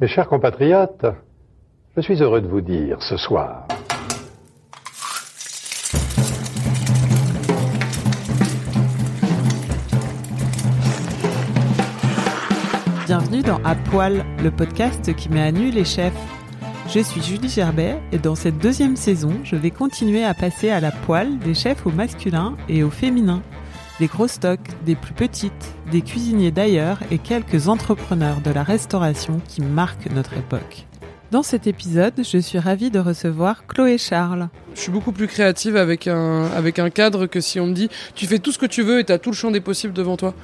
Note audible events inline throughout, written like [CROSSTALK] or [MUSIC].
Mes chers compatriotes, je suis heureux de vous dire ce soir Bienvenue dans À Poil, le podcast qui met à nu les chefs. Je suis Julie Gerbet et dans cette deuxième saison, je vais continuer à passer à la poêle des chefs au masculin et au féminin. Des gros stocks, des plus petites, des cuisiniers d'ailleurs et quelques entrepreneurs de la restauration qui marquent notre époque. Dans cet épisode, je suis ravie de recevoir Chloé Charles. Je suis beaucoup plus créative avec un, avec un cadre que si on me dit tu fais tout ce que tu veux et tu as tout le champ des possibles devant toi.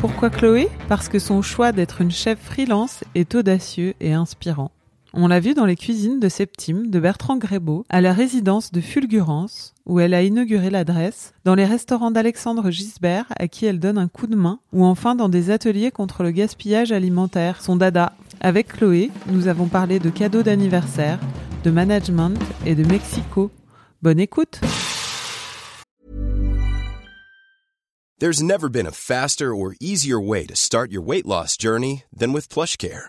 Pourquoi Chloé? Parce que son choix d'être une chef freelance est audacieux et inspirant. On l'a vu dans les cuisines de Septime de Bertrand Grébeau, à la résidence de Fulgurance, où elle a inauguré l'adresse, dans les restaurants d'Alexandre Gisbert, à qui elle donne un coup de main, ou enfin dans des ateliers contre le gaspillage alimentaire, son dada. Avec Chloé, nous avons parlé de cadeaux d'anniversaire, de management et de Mexico. Bonne écoute There's never been a faster or easier way to start your weight loss journey than with PlushCare.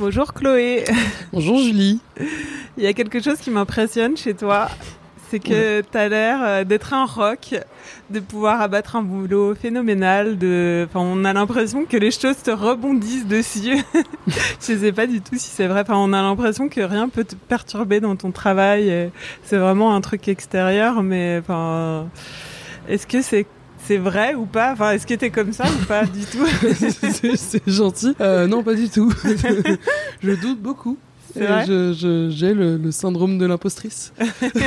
Bonjour Chloé Bonjour Julie. Il y a quelque chose qui m'impressionne chez toi, c'est que tu as l'air euh, d'être un rock, de pouvoir abattre un boulot phénoménal, de enfin on a l'impression que les choses te rebondissent dessus. [LAUGHS] Je sais pas du tout si c'est vrai, enfin on a l'impression que rien peut te perturber dans ton travail, c'est vraiment un truc extérieur mais enfin est-ce que c'est c'est vrai ou pas? Enfin, est-ce que t'es comme ça ou pas du tout? [LAUGHS] C'est gentil. Euh, non, pas du tout. [LAUGHS] je doute beaucoup. Je- j'ai le, le syndrome de l'impostrice.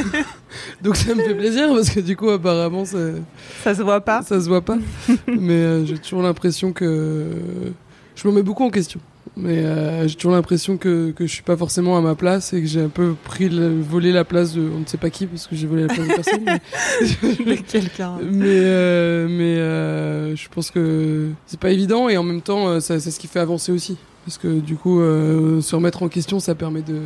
[LAUGHS] Donc ça me fait plaisir parce que du coup apparemment ça, Ça se voit pas ça se voit pas. Mais euh, j'ai toujours l'impression que je me mets beaucoup en question. Mais euh, j'ai toujours l'impression que, que je suis pas forcément à ma place et que j'ai un peu pris le, volé la place de on ne sait pas qui parce que j'ai volé la place de personne. mais- [LAUGHS] quelqu'un. mais euh, mais euh, je pense que c'est pas évident et en même temps c'est ce qui fait avancer aussi parce que du coup se remettre en question ça permet de,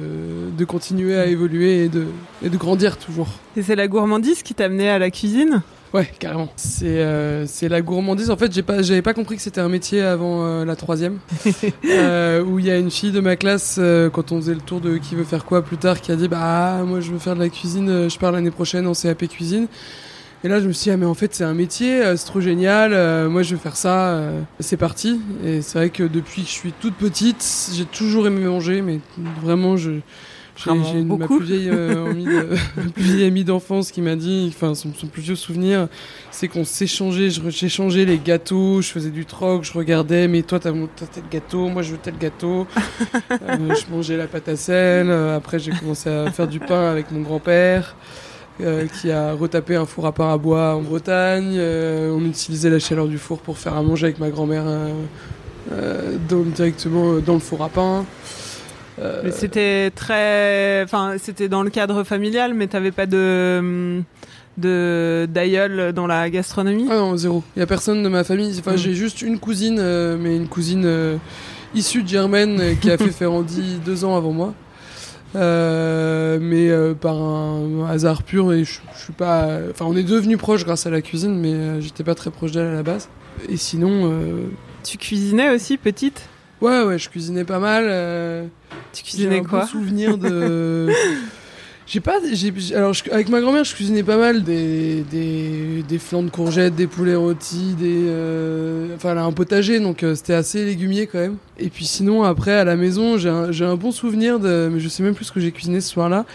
de continuer à évoluer et de, et de grandir toujours Et c'est la gourmandise qui t'a amené à la cuisine? Ouais carrément c'est euh, c'est la gourmandise en fait j'ai pas j'avais pas compris que c'était un métier avant euh, la troisième [LAUGHS] euh, où il y a une fille de ma classe quand on faisait le tour de qui veut faire quoi plus tard qui a dit bah moi je veux faire de la cuisine je pars l'année prochaine en CAP cuisine et là, je me suis dit, ah, mais en fait, c'est un métier, c'est trop génial, euh, moi, je veux faire ça, euh, c'est parti. Et c'est vrai que depuis que je suis toute petite, j'ai toujours aimé manger, mais vraiment, je. J'ai ma plus vieille, euh, amie de- plus vieille amie d'enfance qui m'a dit, enfin, son, son plus vieux souvenir, c'est qu'on s'échangeait, j'échangeais les gâteaux, je faisais du troc, je regardais, mais toi, t'as tel gâteau, moi, je veux tel gâteau. [LAUGHS] Euh, je mangeais la pâte à sel, euh, après, j'ai commencé à faire du pain avec mon grand-père euh, qui a retapé un four à pain à bois en Bretagne. Euh, on utilisait la chaleur du four pour faire à manger avec ma grand-mère euh, directement dans le four à pain. Euh, Mais c'était très, enfin, c'était dans le cadre familial, mais t'avais pas de de d'aïeul dans la gastronomie? Ah non, zéro. Il y a personne de ma famille. Enfin, Mm. j'ai juste une cousine, euh, mais une cousine euh, issue de Germaine qui a fait [LAUGHS] Ferrandi deux ans avant moi. Euh, mais euh, par un hasard pur, et je, suis pas. Enfin, on est devenus proches grâce à la cuisine, mais euh, j'étais pas très proche d'elle à la base. Et sinon, euh, Tu cuisinais aussi petite? Ouais, ouais, je cuisinais pas mal. euh, Tu cuisinais un quoi? bon souvenir de. [LAUGHS] J'ai pas. j'ai- j'ai- alors, je- avec ma grand-mère, je cuisinais pas mal des, des, des flancs de courgettes, des poulets rôtis, des. euh, Enfin, elle a un potager, donc euh, c'était assez légumier quand même. Et puis sinon, après, à la maison, j'ai un, j'ai un bon souvenir de. Mais je sais même plus ce que j'ai cuisiné ce soir-là.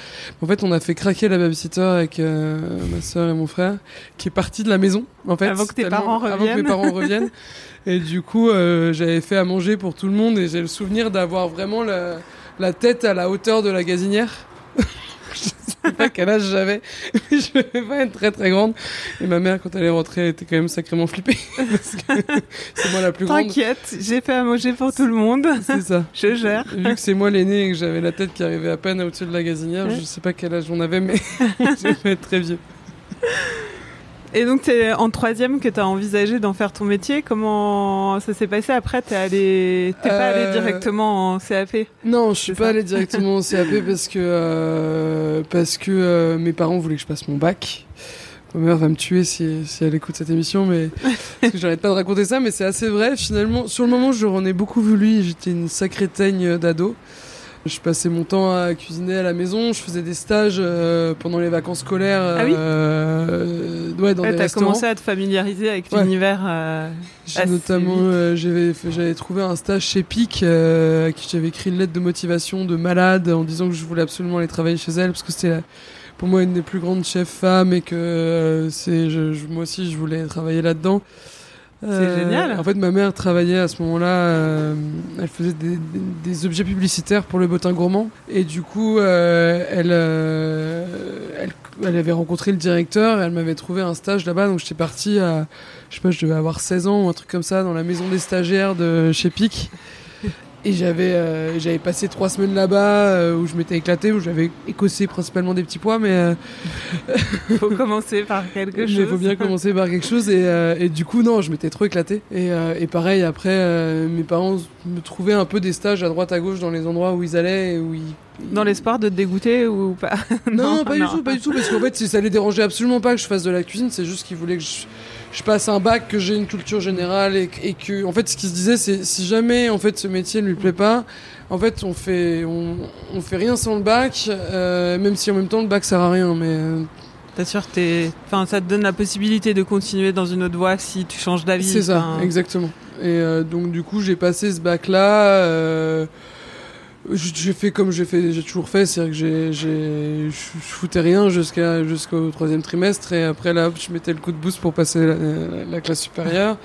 En fait, on a fait craquer la babysitter avec euh, ma soeur et mon frère, qui est parti de la maison, en fait. Avant que tes parents Avant que mes reviennent. parents reviennent. [LAUGHS] Et du coup, euh, j'avais fait à manger pour tout le monde et j'ai le souvenir d'avoir vraiment la, la tête à la hauteur de la gazinière. [LAUGHS] sais [LAUGHS] pas quel âge j'avais, mais [LAUGHS] je vais pas être très très grande. Et ma mère, quand elle est rentrée, elle était quand même sacrément flippée. [LAUGHS] parce que c'est moi la plus grande. T'inquiète, j'ai fait à manger pour tout le monde. C'est ça. Je gère. Vu que c'est moi l'aîné et que j'avais la tête qui arrivait à peine au-dessus de la gazinière, Ouais. je sais pas quel âge on avait, mais je vais être très vieux. Et donc, c'est en troisième que tu as envisagé d'en faire ton métier. Comment ça s'est passé après? T'es allé, t'es pas allé Euh, directement en CAP Non, je suis pas allé directement au [LAUGHS] CAP parce que euh, parce que euh, mes parents voulaient que je passe mon bac. Ma mère va me tuer si, si elle écoute cette émission, mais [LAUGHS] parce que j'arrête pas de raconter ça, mais c'est assez vrai. Finalement, sur le moment, je en ai beaucoup voulu. J'étais une sacrée teigne d'ado. Je passais mon temps à cuisiner à la maison. Je faisais des stages euh, pendant les vacances scolaires. Ah oui euh, ouais, dans Ouais, des T'as restaurants. commencé à te familiariser avec Ouais. l'univers. euh, J'ai notamment, euh, j'avais, trouvé un stage chez Pic, euh, à qui j'avais écrit une lettre de motivation de malade en disant que je voulais absolument aller travailler chez elle parce que c'était pour moi une des plus grandes chefs femmes et que euh, c'est, moi aussi je voulais travailler là-dedans. Euh, génial. En fait, ma mère travaillait à ce moment-là, euh, elle faisait des, des- des objets publicitaires pour le Botin Gourmand. Et du coup, euh, elle, elle, elle avait rencontré le directeur et elle m'avait trouvé un stage là-bas. Donc j'étais parti à, je sais pas, je devais avoir 16 ans ou un truc comme ça, dans la maison des stagiaires de chez Pic. Et j'avais euh, j'avais passé trois semaines là-bas euh, où je m'étais éclaté, où j'avais écossé principalement des petits pois, mais euh, [LAUGHS] faut commencer par quelque chose. il faut bien commencer par quelque chose. Et, euh, et du coup non je m'étais trop éclaté. Et, et pareil après mes parents me trouvaient un peu des stages à droite à gauche dans les endroits où ils allaient et où ils Dans l'espoir de te dégoûter ou pas? [LAUGHS] Non, non, pas du tout pas du tout parce qu'en fait ça les dérangeait absolument pas que je fasse de la cuisine c'est juste qu'ils voulaient que je, je passe un bac que j'ai une culture générale et, que- et que en fait ce qu'ils se disaient c'est si jamais en fait ce métier ne lui plaît pas en fait on fait on, on fait rien sans le bac euh, même si en même temps le bac sert à rien mais euh, t'es... Enfin, ça te donne la possibilité de continuer dans une autre voie si tu changes d'avis. C'est ça, exactement. Et euh, donc du coup, j'ai passé ce bac-là. J'ai fait comme j'ai fait, j'ai toujours fait, c'est-à-dire que j'ai, je foutais rien jusqu'à jusqu'au troisième trimestre et après là, je mettais le coup de boost pour passer la classe supérieure.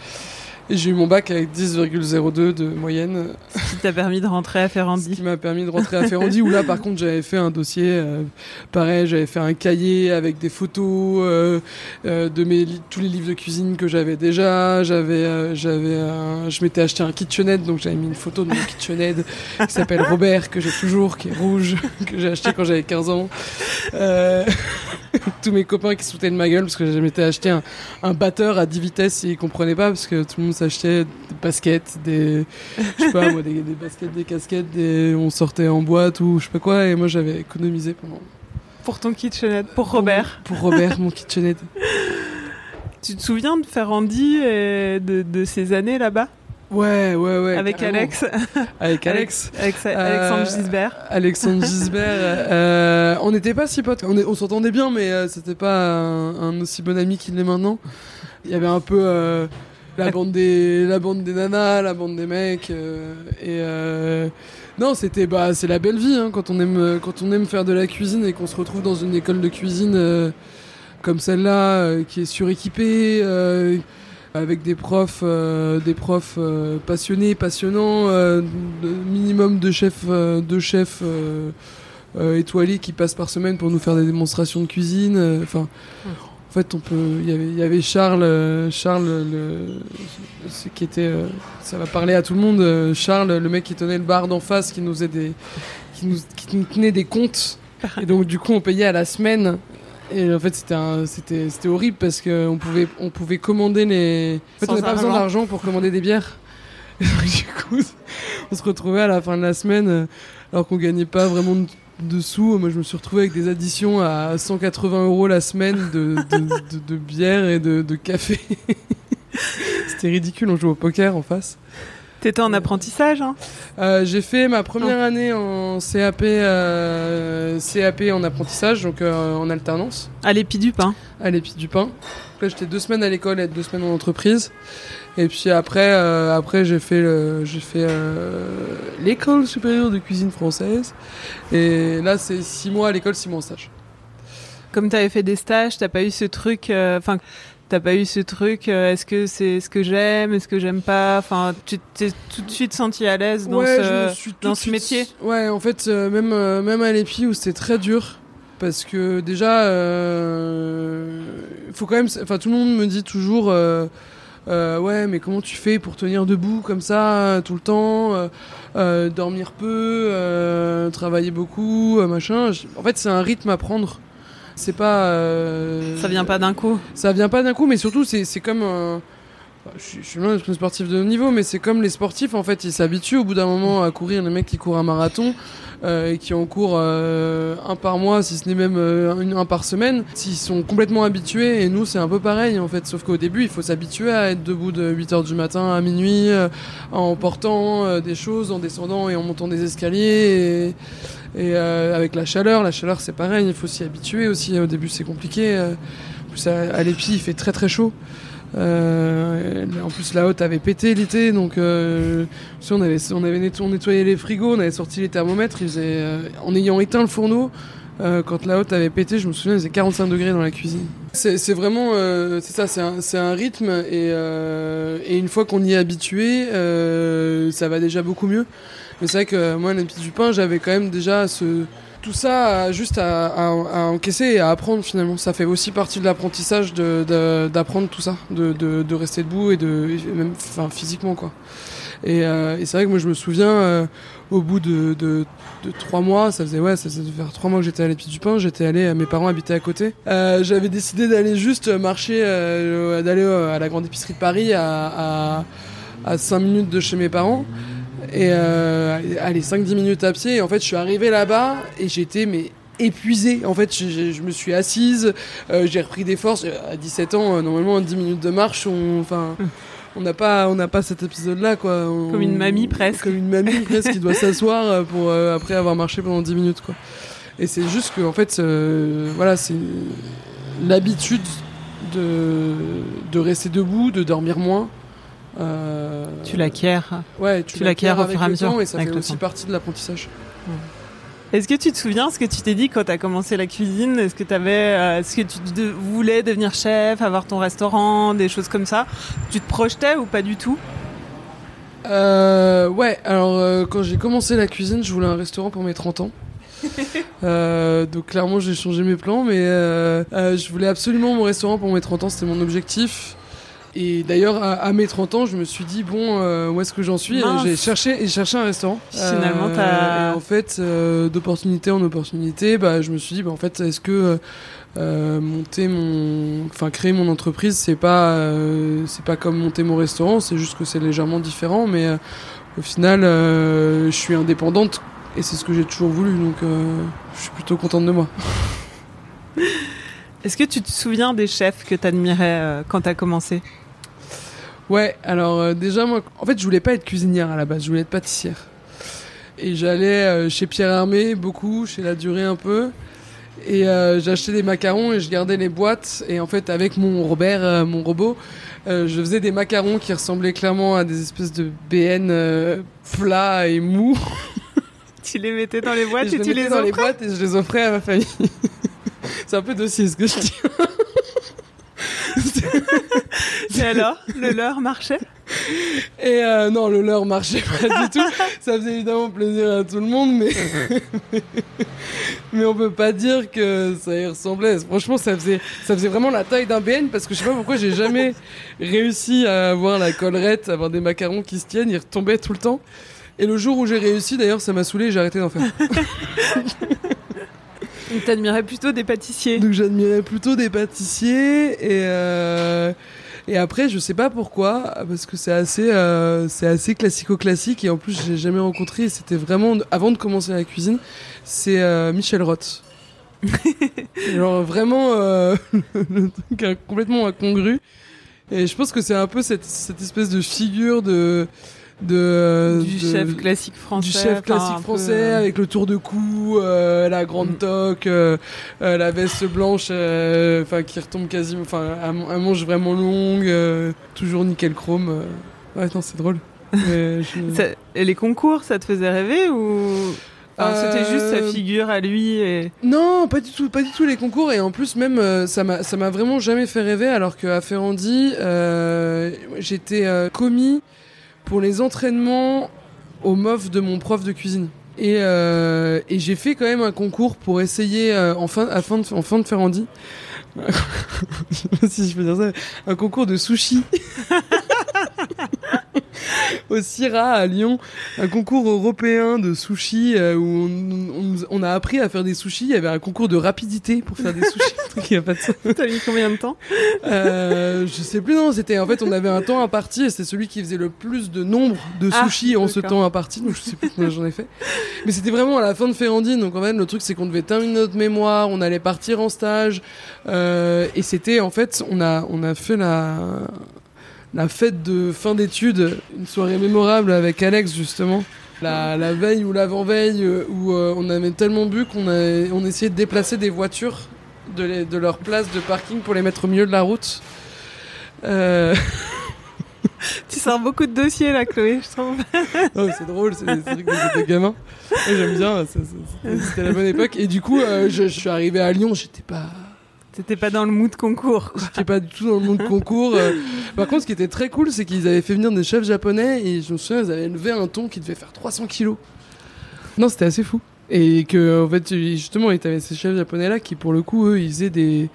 Et j'ai eu mon bac avec 10,02 de moyenne, Qui t'a permis de rentrer à ce Ferrandi. qui m'a permis de rentrer à Ferrandi. où là, par contre, j'avais fait un dossier, euh, pareil, j'avais fait un cahier avec des photos euh, euh, de mes tous les livres de cuisine que j'avais déjà. J'avais, euh, j'avais, je m'étais acheté un KitchenAid, donc j'avais mis une photo de mon KitchenAid qui s'appelle Robert, que j'ai toujours, qui est rouge, [LAUGHS] que j'ai acheté quand j'avais 15 ans. [LAUGHS] Tous mes copains qui se foutaient de ma gueule parce que je m'étais acheté un, un batteur à 10 vitesses et ils comprenaient pas parce que tout le monde s'achetait des baskets, des, je sais pas moi, des, des baskets, des casquettes, des, on sortait en boîte ou je sais pas quoi et moi j'avais économisé pendant. Pour ton kitchenette, pour Robert. Pour Robert, mon KitchenAid. Tu te souviens de Ferrandi et de, de ces années là-bas? Ouais, ouais, ouais. Avec carrément. Alex [LAUGHS] Avec Alex. Avec Alexandre Gisbert Alexandre [LAUGHS] Gisbert. euh, on n'était pas si potes. On, s'entendait bien, mais euh, c'était pas un, un aussi bon ami qu'il l'est maintenant. Il y avait un peu euh, la bande des la bande des nanas, la bande des mecs, euh, et euh, non, c'était bah c'est la belle vie hein, quand on aime euh, quand on aime faire de la cuisine et qu'on se retrouve dans une école de cuisine euh, comme celle-là, euh, qui est suréquipée. Avec des profs, euh, des profs euh, passionnés, passionnants, euh, de- minimum de chefs, de chefs étoilés qui passent par semaine pour nous faire des démonstrations de cuisine. Enfin, en fait, on peut. Il y avait, il y avait Charles, Charles, le, ce qui était, ça va parler à tout le monde. Charles, le mec qui tenait le bar d'en face, qui nous faisait des, qui nous, qui nous tenait des comptes. Et donc, du coup, on payait à la semaine. Et en fait, c'était un- c'était c'était horrible parce que on pouvait on pouvait commander les. En fait, Sans on n'avait pas besoin argent. d'argent pour commander des bières. [LAUGHS] Et donc, du coup, on se retrouvait à la fin de la semaine alors qu'on gagnait pas vraiment de, de sous. Moi, je me suis retrouvé avec des additions à 180 euros la semaine de, de, de- de bière et de, de café. [LAUGHS] C'était ridicule. On jouait au poker en face. T'étais en apprentissage, hein Euh, j'ai fait ma première année en CAP, euh, CAP en apprentissage, donc euh, en alternance, À l'épi du pain. à l'épi du pain. Là, j'étais deux semaines à l'école et deux semaines en entreprise. Et puis après, après j'ai fait, j'ai fait l'école supérieure de cuisine française. Et là, c'est six mois à l'école, six mois en stage. Comme t'avais fait des stages, t'as pas eu ce truc... Enfin, t'as pas eu ce truc... euh, Est-ce que c'est ce que j'aime Est-ce que j'aime pas? Enfin, tu t'es tout de suite senti à l'aise dans ouais, ce... suis dans ce métier? Ouais, en fait, euh, même, euh, même à l'épi où c'était très dur, parce que déjà, faut quand même. Enfin, tout le monde me dit toujours. ouais, mais comment tu fais pour tenir debout comme ça tout le temps, dormir peu, travailler beaucoup, machin. En fait, c'est un rythme à prendre. C'est pas. euh, Ça vient pas d'un coup. ça vient pas d'un coup, mais surtout, c'est c'est comme un. Je suis- je suis loin d'être un sportif de haut niveau, mais c'est comme les sportifs, en fait, ils s'habituent au bout d'un moment à courir. Les mecs qui courent un marathon euh, et qui en courent euh, un par mois, si ce n'est même euh, un, par semaine, s'ils sont complètement habitués, et nous, c'est un peu pareil, en fait, sauf qu'au début, il faut s'habituer à être debout de 8h du matin à minuit, euh, en portant euh, des choses, en descendant et en montant des escaliers, et, euh, avec la chaleur. La chaleur, c'est pareil, il faut s'y habituer aussi. Au début, c'est compliqué. en plus, à, à l'épi, il fait très très chaud. Euh, en plus, la haute avait pété l'été, donc euh, sais, on avait, nettoyé les frigos, on avait sorti les thermomètres. Euh, en ayant éteint le fourneau, quand la haute avait pété, je me souviens, il faisait 45 degrés dans la cuisine. C'est vraiment, c'est ça, c'est un, rythme, et, une fois qu'on y est habitué, ça va déjà beaucoup mieux. Mais c'est vrai que moi, l'épi du pain, j'avais quand même déjà ce, tout ça juste à, encaisser et à apprendre finalement. Ça fait aussi partie de l'apprentissage d'apprendre tout ça, de, de, rester debout et de même enfin, physiquement quoi. Et, euh, et c'est vrai que moi je me souviens euh, au bout de, de, trois mois, ça faisait ouais, ça faisait trois mois que j'étais à l'Épi du Pain, j'étais allé, mes parents habitaient à côté. Euh, J'avais décidé d'aller juste marcher, euh, d'aller euh, à la grande épicerie de Paris à, à, 5 minutes de chez mes parents. Et euh, allez, 5-10 minutes à pied. Et en fait, je suis arrivé là-bas et j'étais mais épuisé. En fait, je, je- je me suis assise, euh, j'ai repris des forces. À 17 ans, euh, normalement, 10 minutes de marche, on, enfin, on n'a pas, on n'a pas cet épisode-là, quoi. On- Comme une mamie, presque. Comme une mamie presque qui doit [LAUGHS] s'asseoir euh, pour euh, après avoir marché pendant 10 minutes, quoi. Et c'est juste que, en fait, euh, voilà, c'est l'habitude de, de rester debout, de dormir moins. Euh, Tu l'acquiers. Ouais, tu, Tu l'acquiers au fur et à mesure, et ça fait aussi temps. partie de l'apprentissage. Est-ce que tu te souviens ce que tu t'es dit quand tu as commencé la cuisine? Est-ce que tu avais, est-ce que tu de- voulais devenir chef, avoir ton restaurant, des choses comme ça? Tu te projetais ou pas du tout? Euh, ouais, alors euh, quand j'ai commencé la cuisine, je voulais un restaurant pour mes 30 ans. [LAUGHS] Euh, donc clairement j'ai changé mes plans, mais euh, euh, je voulais absolument mon restaurant pour mes 30 ans, c'était mon objectif. Et d'ailleurs à, à mes 30 ans, je me suis dit bon, euh, où est-ce que j'en suis? J'ai cherché, et cherché un restaurant. Finalement, t'as- et en fait, euh, d'opportunité en opportunité, bah, je me suis dit bah, en fait, est-ce que euh, euh, monter mon, enfin créer mon entreprise, c'est pas, euh, c'est pas comme monter mon restaurant, c'est juste que c'est légèrement différent, mais euh, au final, euh, je suis indépendante et c'est ce que j'ai toujours voulu, donc euh, je suis plutôt contente de moi. [LAUGHS] Est-ce que tu te souviens des chefs que tu admirais quand tu as commencé? Ouais, alors euh, déjà moi, en fait, je voulais pas être cuisinière à la base, je voulais être pâtissière. Et j'allais euh, chez Pierre Hermé beaucoup, chez La Durée un peu. Et euh, j'achetais des macarons et je gardais les boîtes. Et en fait, avec mon Robert, euh, mon robot, euh, je faisais des macarons qui ressemblaient clairement à des espèces de BN euh, plats et mous. [LAUGHS] Tu les mettais dans les boîtes Et je et, tu mettais les dans les boîtes et je les offrais à ma famille. [LAUGHS] C'est un peu dossier ce que je dis. Et alors, le leur marchait? Et euh, non, le leur marchait pas du tout. Ça faisait évidemment plaisir à tout le monde, mais [LAUGHS] mais on peut pas dire que ça y ressemblait. Franchement, ça faisait ça faisait vraiment la taille d'un BN parce que je sais pas pourquoi j'ai jamais réussi à avoir la collerette, à avoir des macarons qui se tiennent. Ils retombaient tout le temps. Et le jour où j'ai réussi, d'ailleurs, ça m'a saoulé. et J'ai arrêté d'en faire. [LAUGHS] Donc t'admirais plutôt des pâtissiers? Donc j'admirais plutôt des pâtissiers et euh, et après je sais pas pourquoi parce que c'est assez euh, c'est assez classico-classique et en plus j'ai jamais rencontré c'était vraiment avant de commencer la cuisine c'est euh, Michel Roth. [LAUGHS] Genre vraiment euh, [LAUGHS] le truc complètement incongru et je pense que c'est un peu cette cette espèce de figure de de du de- chef classique français. du chef classique peu, français euh, avec le tour de cou, euh, la grande Mm. toque, euh, la veste blanche, enfin qui retombe quasiment, enfin un, un manche vraiment longue, toujours nickel chrome. Ouais, non, c'est drôle. [LAUGHS] Mais je- ça- et les concours, ça te faisait rêver ou? Enfin, c'était juste sa figure à lui et Non, pas du tout, pas du tout les concours et en plus même ça m'a ça m'a vraiment jamais fait rêver alors qu'à Ferrandi euh, j'étais euh, commis pour les entraînements au MOF de mon prof de cuisine. Et, euh, et j'ai fait quand même un concours pour essayer euh, en fin, afin de, en fin de [LAUGHS] pas si je peux dire ça. Un concours de sushi. [LAUGHS] [LAUGHS] au CIRA à Lyon, un concours européen de sushi euh, où on, on- on a appris à faire des sushis. Il y avait un concours de rapidité pour faire des sushis. [LAUGHS] truc qui a pas de. T'as mis combien de temps Euh, je sais plus non, c'était en fait on avait un temps imparti et c'était celui qui faisait le plus de nombre de Ah, sushis en ce temps imparti. Donc je sais plus combien j'en ai fait. Mais c'était vraiment à la fin de Ferrandine. Donc en fait le truc c'est qu'on devait terminer notre mémoire, on allait partir en stage euh, et c'était en fait on a on a fait la la fête de fin d'études, une soirée mémorable avec Alex justement. La, la veille ou l'avant-veille euh, où euh, on avait tellement bu qu'on a, on essayait de déplacer des voitures de, les- de leur place de parking pour les mettre au milieu de la route. Euh... [LAUGHS] Tu sors beaucoup de dossiers là, Chloé, je trouve. oh, c'est drôle, c'est des trucs de, de gamins. Moi, J'aime bien, c'était c'était la bonne époque. Et du coup, euh, je, je suis arrivé à Lyon, j'étais pas, T'étais pas dans le mood concours. j'étais pas du tout dans le monde concours. euh. [LAUGHS] Par contre, ce qui était très cool, c'est qu'ils avaient fait venir des chefs japonais et je me souviens, ils avaient levé un thon qui devait faire 300 kilos. Non, c'était assez fou. Et que, en fait, justement, il y avait ces chefs japonais là qui, pour le coup, eux, ils faisaient des,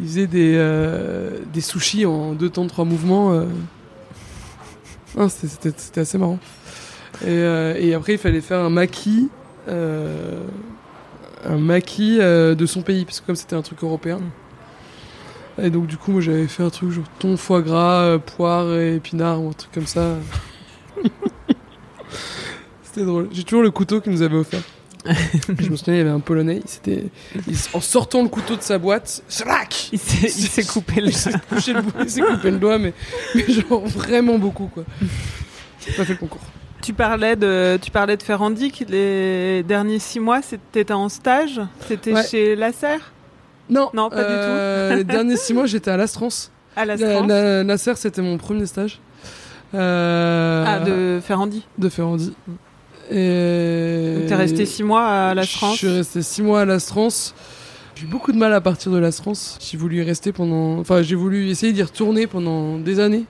ils faisaient des, euh, des sushis en deux temps, trois mouvements. euh. C'était- c'était c'était assez marrant. Et, euh, et après, il fallait faire un maquis, euh, un maquis euh, de son pays, parce que comme c'était un truc européen. Et donc, du coup, moi, j'avais fait un truc genre thon, foie gras, euh, poire et épinards ou un truc comme ça. [LAUGHS] c'était drôle. J'ai toujours le couteau qu'ils nous avait offert. [LAUGHS] je me souviens, il y avait un Polonais, il s'était, en sortant le couteau de sa boîte, slack Il s'est [LAUGHS] coupé le bout- il s'est coupé le doigt, mais, mais genre vraiment beaucoup quoi. J'ai pas fait le concours. Tu parlais de, tu parlais de les derniers six mois, c'était en stage? C'était Ouais. chez Lasser? Non, Non, pas du tout. Les derniers six mois, j'étais à l'Astrance. À la La, France la, la serre, c'était mon premier stage. Euh, Ah, de Ferrandi. de Ferrandi. Et... Donc t'es resté six mois à la Je suis resté six mois à l'Astrance. J'ai eu beaucoup de mal à partir de l'Astrance. J'ai voulu rester pendant. Enfin, j'ai voulu essayer d'y retourner pendant des années.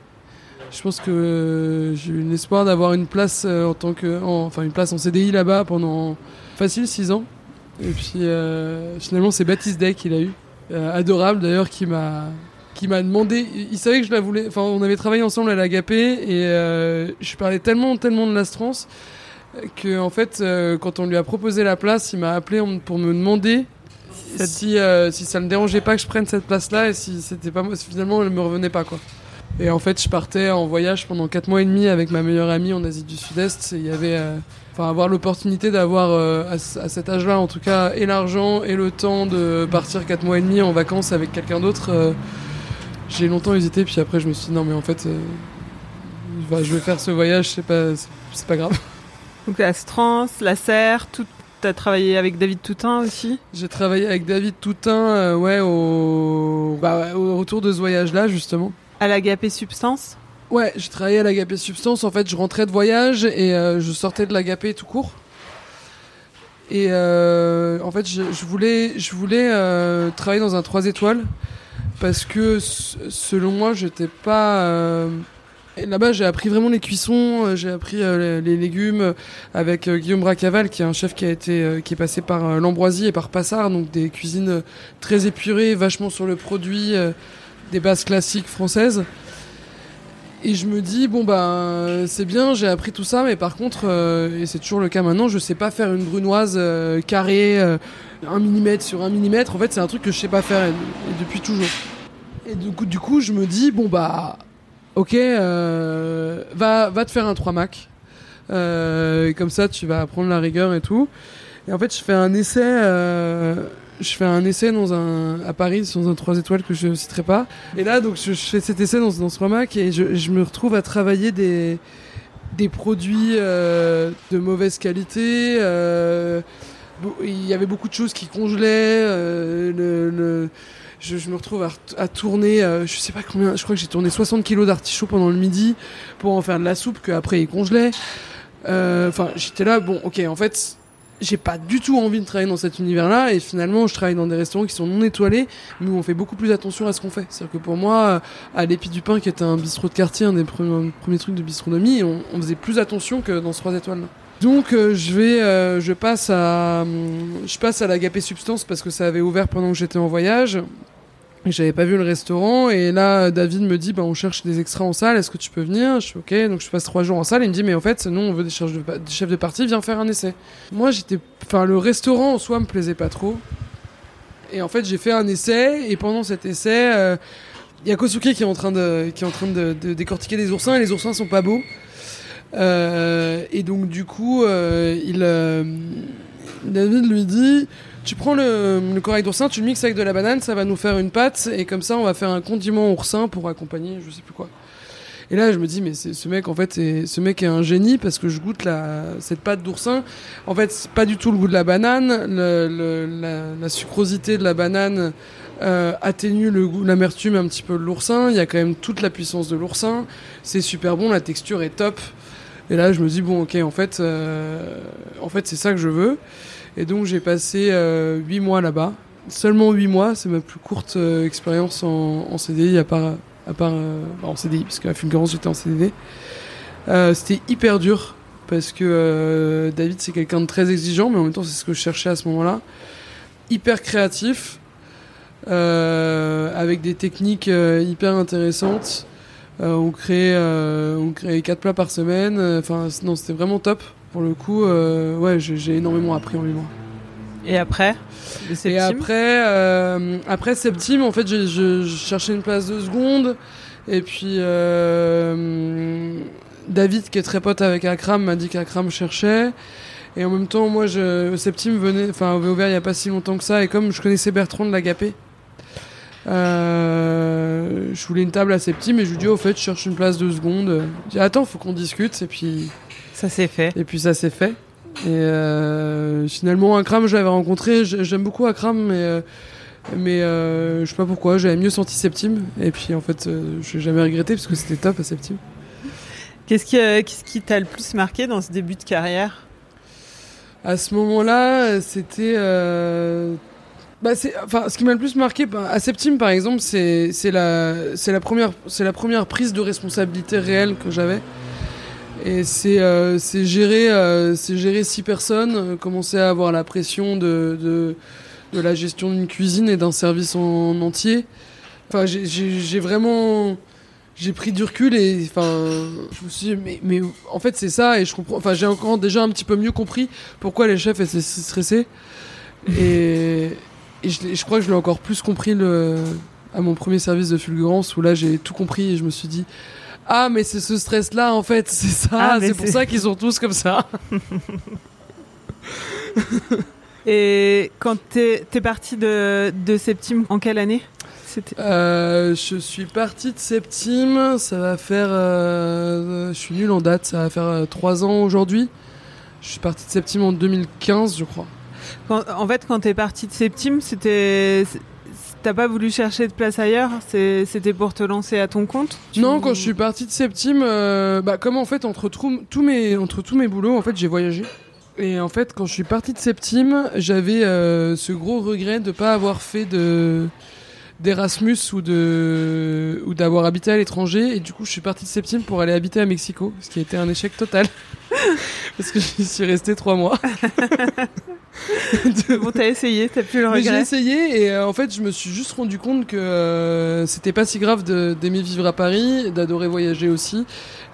Je pense que j'ai eu l'espoir d'avoir une place euh, en tant que. en- Enfin, une place en CDI là-bas pendant facile six ans. Et puis euh, finalement, c'est Baptiste Day qui l'a eu. Euh, adorable d'ailleurs, qui m'a qui m'a demandé, il savait que je la voulais, enfin on avait travaillé ensemble à l'Agapé et euh, je parlais tellement tellement de l'Astrance que en fait quand on lui a proposé la place, il m'a appelé pour me demander si euh, si ça ne dérangeait pas que je prenne cette place là et si c'était pas moi, finalement elle me revenait pas quoi. Et en fait, je partais en voyage pendant 4 mois et demi avec ma meilleure amie en Asie du Sud-Est. Il y avait, euh, enfin, avoir l'opportunité d'avoir, euh, à, ce- à cet âge-là, en tout cas, et l'argent et le temps de partir 4 mois et demi en vacances avec quelqu'un d'autre. euh, j'ai longtemps hésité, puis après, je me suis dit, non, mais en fait, bah, je vais faire ce voyage, c'est pas, c'est- pas grave. Donc la Strance, la Serre, tout. T'as travaillé avec David Toutin aussi? J'ai travaillé avec David Toutin, euh, ouais, au, bah, ouais, au retour de ce voyage-là, justement. À l'Agapé Substance Ouais, j'ai travaillé à l'Agapé Substance. En fait, je rentrais de voyage et euh, je sortais de l'Agapé tout court. Et euh, en fait, je, voulais, je voulais euh, travailler dans un 3 étoiles parce que selon moi, j'étais pas. Là-bas, j'ai appris vraiment les cuissons, j'ai appris les, légumes avec Guillaume Bracaval, qui est un chef qui a été, qui est passé par l'Ambroisie et par Passard, donc des cuisines très épurées, vachement sur le produit, des bases classiques françaises. Et je me dis bon bah c'est bien, j'ai appris tout ça, mais par contre, euh, et c'est toujours le cas maintenant, je sais pas faire une brunoise euh, carrée, euh, un millimètre sur un millimètre. En fait, c'est un truc que je sais pas faire depuis toujours. Et du coup, du coup, je me dis bon bah ok, euh, va va te faire un 3 Mac. Comme ça, tu vas apprendre la rigueur et tout. Et en fait, je fais un essai. Je fais un essai dans un, à Paris, dans un 3 étoiles que je citerai pas. Et là, donc, je, fais cet essai dans, dans ce Mac et je, me retrouve à travailler des, des produits euh, de mauvaise qualité. euh, il y avait beaucoup de choses qui congelaient. euh, je, me retrouve à, tourner, je sais pas combien, je crois que j'ai tourné 60 kilos d'artichauts pendant le midi pour en faire de la soupe qu'après ils congelaient. Enfin, j'étais là, bon, ok, en fait, j'ai pas du tout envie de travailler dans cet univers-là et finalement je travaille dans des restaurants qui sont non étoilés mais où on fait beaucoup plus attention à ce qu'on fait. C'est-à-dire que pour moi, à l'Épi du Pain qui était un bistrot de quartier, un des premiers, trucs de bistronomie, on, faisait plus attention que dans ce 3 étoiles. -là. Donc euh, je vais, euh, je passe à, hum, je passe à l'Agapé Substance parce que ça avait ouvert pendant que j'étais en voyage. J'avais pas vu le restaurant et là David me dit bah on cherche des extras en salle, est-ce que tu peux venir? Je suis ok, donc je passe trois jours en salle et il me dit mais en fait nous on veut des chefs de, des partie, viens faire un essai. Moi j'étais, enfin le restaurant en soi me plaisait pas trop et en fait j'ai fait un essai et pendant cet essai euh, il y a Kosuke qui est en train de, qui est en train de, décortiquer des oursins et les oursins sont pas beaux. Euh, et donc du coup, euh, il, David lui dit, tu prends le, corail d'oursin, tu le mixes avec de la banane, ça va nous faire une pâte et comme ça on va faire un condiment oursin pour accompagner, je sais plus quoi. Et là, je me dis, mais ce mec, en fait, c'est- ce mec est un génie parce que je goûte cette pâte d'oursin. En fait, c'est pas du tout le goût de la banane. La, sucrosité de la banane euh, atténue l'amertume un petit peu de l'oursin. Il y a quand même toute la puissance de l'oursin. C'est super bon, la texture est top. Et là, je me dis, bon, ok, en fait, euh, en fait c'est ça que je veux. Et donc, j'ai passé euh, 8 mois là-bas. Seulement 8 mois, c'est ma plus courte euh, expérience en, en CDI, à part, à part euh, en CDI, parce qu'à Fulgurance, j'étais en CDD. C'était hyper dur, parce que David, c'est quelqu'un de très exigeant, mais en même temps, c'est ce que je cherchais à ce moment-là. Hyper créatif, avec des techniques hyper intéressantes. On euh, on créait quatre plats par semaine. Enfin, non, c'était vraiment top. Pour le coup, euh, ouais, j'ai énormément appris en 8 mois. Et après Et septime après, euh, après Septime, en fait, je, cherchais une place de seconde. Et puis, euh, David, qui est très pote avec Akram, m'a dit qu'Akram cherchait. Et en même temps, moi, je, Septime venait, enfin, avait ouvert il y a pas si longtemps que ça. Et comme je connaissais Bertrand de l'Agapé, euh, je voulais une table à Septime et je lui dis, au fait, je cherche une place de seconde. Je dis, attends, faut qu'on discute. Et puis, Ça s'est fait. et puis ça s'est fait. Et euh, finalement, Akram, je l'avais rencontré. J'aime beaucoup Akram, mais, euh, mais euh, je sais pas pourquoi. J'avais mieux senti Septime. Et puis en fait, euh, je n'ai jamais regretté parce que c'était top à Septime. Qu'est-ce qui, euh, qu'est-ce qui t'a le plus marqué dans ce début de carrière? À ce moment-là, c'était. euh, Bah, c'est, enfin, ce qui m'a le plus marqué bah, à Septime, par exemple, c'est, c'est, la, c'est, la première, c'est la première prise de responsabilité réelle que j'avais. Et c'est, euh, gérer, euh, six personnes, euh, commencer à avoir la pression de, la gestion d'une cuisine et d'un service en, entier. Enfin, j'ai, vraiment. J'ai pris du recul et enfin, je me suis dit, mais, en fait c'est ça et je comprends. Enfin, j'ai encore déjà un petit peu mieux compris pourquoi les chefs étaient si stressés. Et, je, crois que je l'ai encore plus compris à mon premier service de fulgurance où là j'ai tout compris et je me suis dit ah mais c'est ce stress là en fait [LAUGHS] c'est ça Ah, c'est pour ça qu'ils sont tous comme ça. [LAUGHS] Et quand t'es, t'es parti de, de Septime, en quelle année C'était Euh, je suis parti de Septime, ça va faire euh, je suis nul en date, ça va faire euh, trois ans aujourd'hui. Je suis parti de Septime en 2015 je crois. Quand- en fait, quand t'es parti de Septime, c'était. T'as pas voulu chercher de place ailleurs C'était pour te lancer à ton compte Non, quand je suis parti de Septime, euh, bah, comme en fait, entre tous mes, entre tous mes boulots, en fait, j'ai voyagé. Et en fait, quand je suis parti de Septime, j'avais euh, ce gros regret de pas avoir fait de d'Erasmus ou de ou d'avoir habité à l'étranger. Et du coup je suis parti de Septime pour aller habiter à Mexico ce qui a été un échec total. [LAUGHS] Parce que j'y suis resté trois mois [LAUGHS] [LAUGHS] Bon, t'as essayé, t'as plus le Mais j'ai regret. essayé et euh, en fait je me suis juste rendu compte que euh, c'était pas si grave d'aimer vivre à Paris, d'adorer voyager aussi